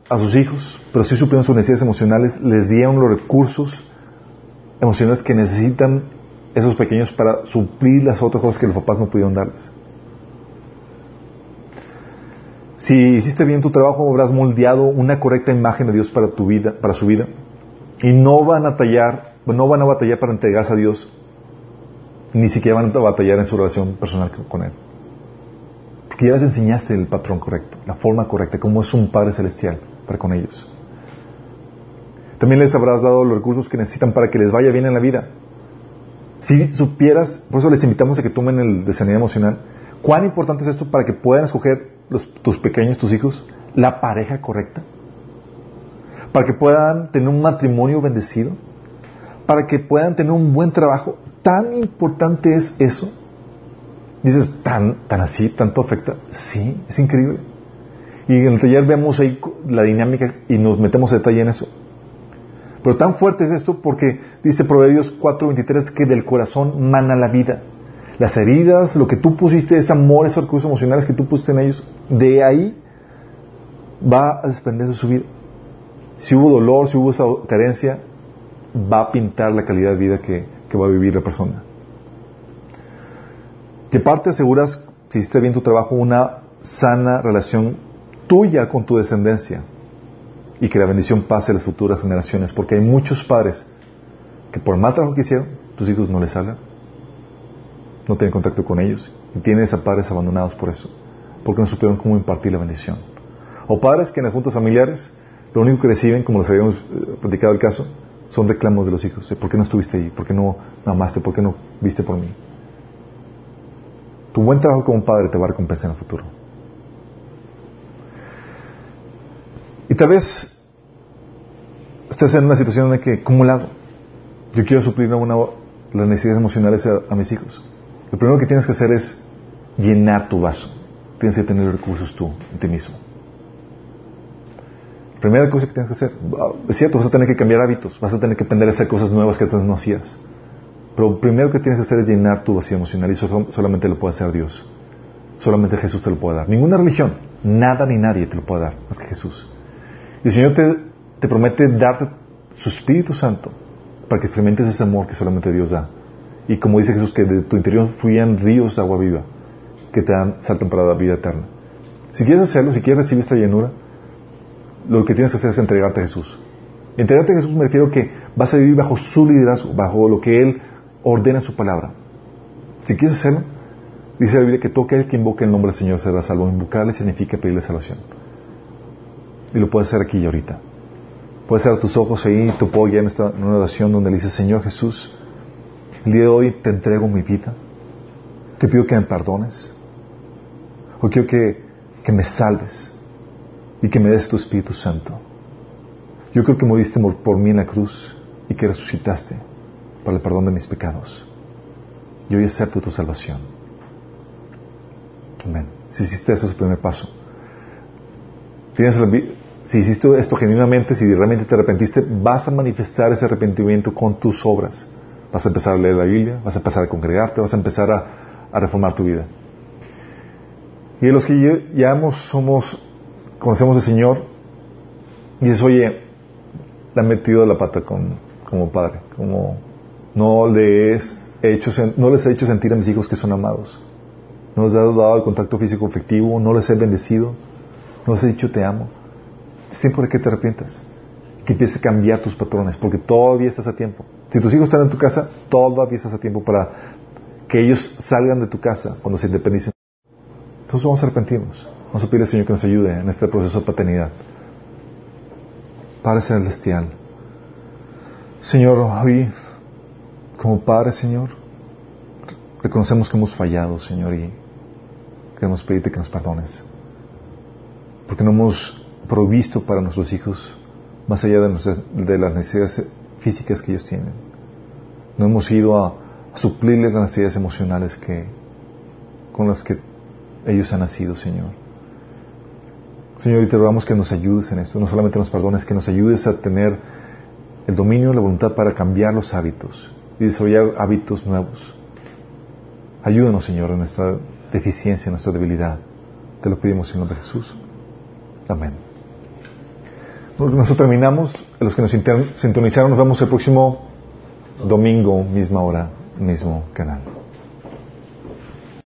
a sus hijos, pero sí supieron sus necesidades emocionales, les dieron los recursos emocionales que necesitan esos pequeños para suplir las otras cosas que los papás no pudieron darles. Si hiciste bien tu trabajo, habrás moldeado una correcta imagen de Dios para tu vida, para su vida, y no van a tallar, no van a batallar para entregarse a Dios, ni siquiera van a batallar en su relación personal con Él. Porque ya les enseñaste el patrón correcto, la forma correcta, cómo es un Padre Celestial para con ellos. También les habrás dado los recursos que necesitan para que les vaya bien en la vida. Si supieras, por eso les invitamos a que tomen el de sanidad emocional, cuán importante es esto para que puedan escoger tus pequeños, tus hijos, la pareja correcta, para que puedan tener un matrimonio bendecido, para que puedan tener un buen trabajo. Tan importante es eso Dices, ¿tan, tan así, tanto afecta? Sí, es increíble. Y en el taller vemos ahí la dinámica y nos metemos a detalle en eso. Pero tan fuerte es esto porque dice Proverbios 4:23 que del corazón mana la vida. Las heridas, lo que tú pusiste, ese amor, esos recursos emocionales que tú pusiste en ellos, de ahí va a desprender de su vida. Si hubo dolor, si hubo esa carencia, va a pintar la calidad de vida que va a vivir la persona. Que parte aseguras, si hiciste bien tu trabajo, una sana relación tuya con tu descendencia y que la bendición pase a las futuras generaciones, porque hay muchos padres que por mal trabajo que hicieron, tus hijos no les hablan, no tienen contacto con ellos y tienes a padres abandonados por eso, porque no supieron cómo impartir la bendición. O padres que en las juntas familiares lo único que reciben, como les habíamos eh, platicado el caso, son reclamos de los hijos. ¿Por qué no estuviste ahí? ¿Por qué no amaste? ¿Por qué no viste por mí? Tu buen trabajo como padre te va a recompensar en el futuro. Y tal vez estés en una situación en la que, ¿cómo lo hago? Yo quiero suplir una, las necesidades emocionales a, mis hijos. Lo primero que tienes que hacer es llenar tu vaso. Tienes que tener recursos tú, en ti mismo. Primera cosa que tienes que hacer, es cierto, vas a tener que cambiar hábitos, vas a tener que aprender a hacer cosas nuevas que antes no hacías. Pero lo primero que tienes que hacer es llenar tu vacío emocional y eso solamente lo puede hacer Dios. Solamente Jesús te lo puede dar. Ninguna religión, nada ni nadie te lo puede dar más que Jesús. Y el Señor te, te promete darte su Espíritu Santo para que experimentes ese amor que solamente Dios da. Y como dice Jesús, que de tu interior fluyan ríos de agua viva que te dan, saltan para la vida eterna. Si quieres hacerlo, si quieres recibir esta llenura, lo que tienes que hacer es entregarte a Jesús. Entregarte a Jesús me refiero que vas a vivir bajo su liderazgo, bajo lo que Él ordena en su palabra. Si quieres hacerlo, dice la Biblia que toque el que invoque el nombre del Señor será salvo. Invocarle significa pedirle salvación. Y lo puedes hacer aquí y ahorita. Puedes cerrar tus ojos ahí, tu polla en, esta, una oración donde le dices, Señor Jesús, el día de hoy te entrego mi vida. Te pido que me perdones. Hoy quiero que, que me salves y que me des tu Espíritu Santo. Yo creo que moriste por mí en la cruz y que resucitaste para el perdón de mis pecados. Y hoy acepto tu salvación. Amén. Si hiciste eso, es el primer paso. Si hiciste esto genuinamente, si realmente te arrepentiste, vas a manifestar ese arrepentimiento con tus obras. Vas a empezar a leer la Biblia, vas a empezar a congregarte, vas a empezar a, reformar tu vida. Y de los que ya somos, conocemos al Señor, y dices, oye, le han metido la pata como padre, como no les, he hecho, no les he hecho sentir a mis hijos que son amados, no les he dado el contacto físico efectivo, no les he bendecido, no les he dicho te amo es tiempo de que te arrepientas. Que empieces a cambiar tus patrones, porque todavía estás a tiempo. Si tus hijos están en tu casa, todavía estás a tiempo para que ellos salgan de tu casa cuando se independicen. Entonces vamos a arrepentirnos. Vamos a pedir al Señor que nos ayude en este proceso de paternidad. Padre Celestial. Señor, hoy, como Padre, Señor, reconocemos que hemos fallado, Señor, y queremos pedirte que nos perdones. Porque no hemos provisto para nuestros hijos más allá de, las necesidades físicas que ellos tienen. No hemos ido a, suplirles las necesidades emocionales que, con las que ellos han nacido, Señor. Señor, y te rogamos que nos ayudes en esto, no solamente nos perdones, que nos ayudes a tener el dominio la voluntad para cambiar los hábitos y desarrollar hábitos nuevos. Ayúdanos, Señor, en nuestra deficiencia, en nuestra debilidad. Te lo pedimos en nombre de Jesús. Amén. Nosotros terminamos. Los que nos sintonizaron, nos vemos el próximo domingo, misma hora, mismo canal.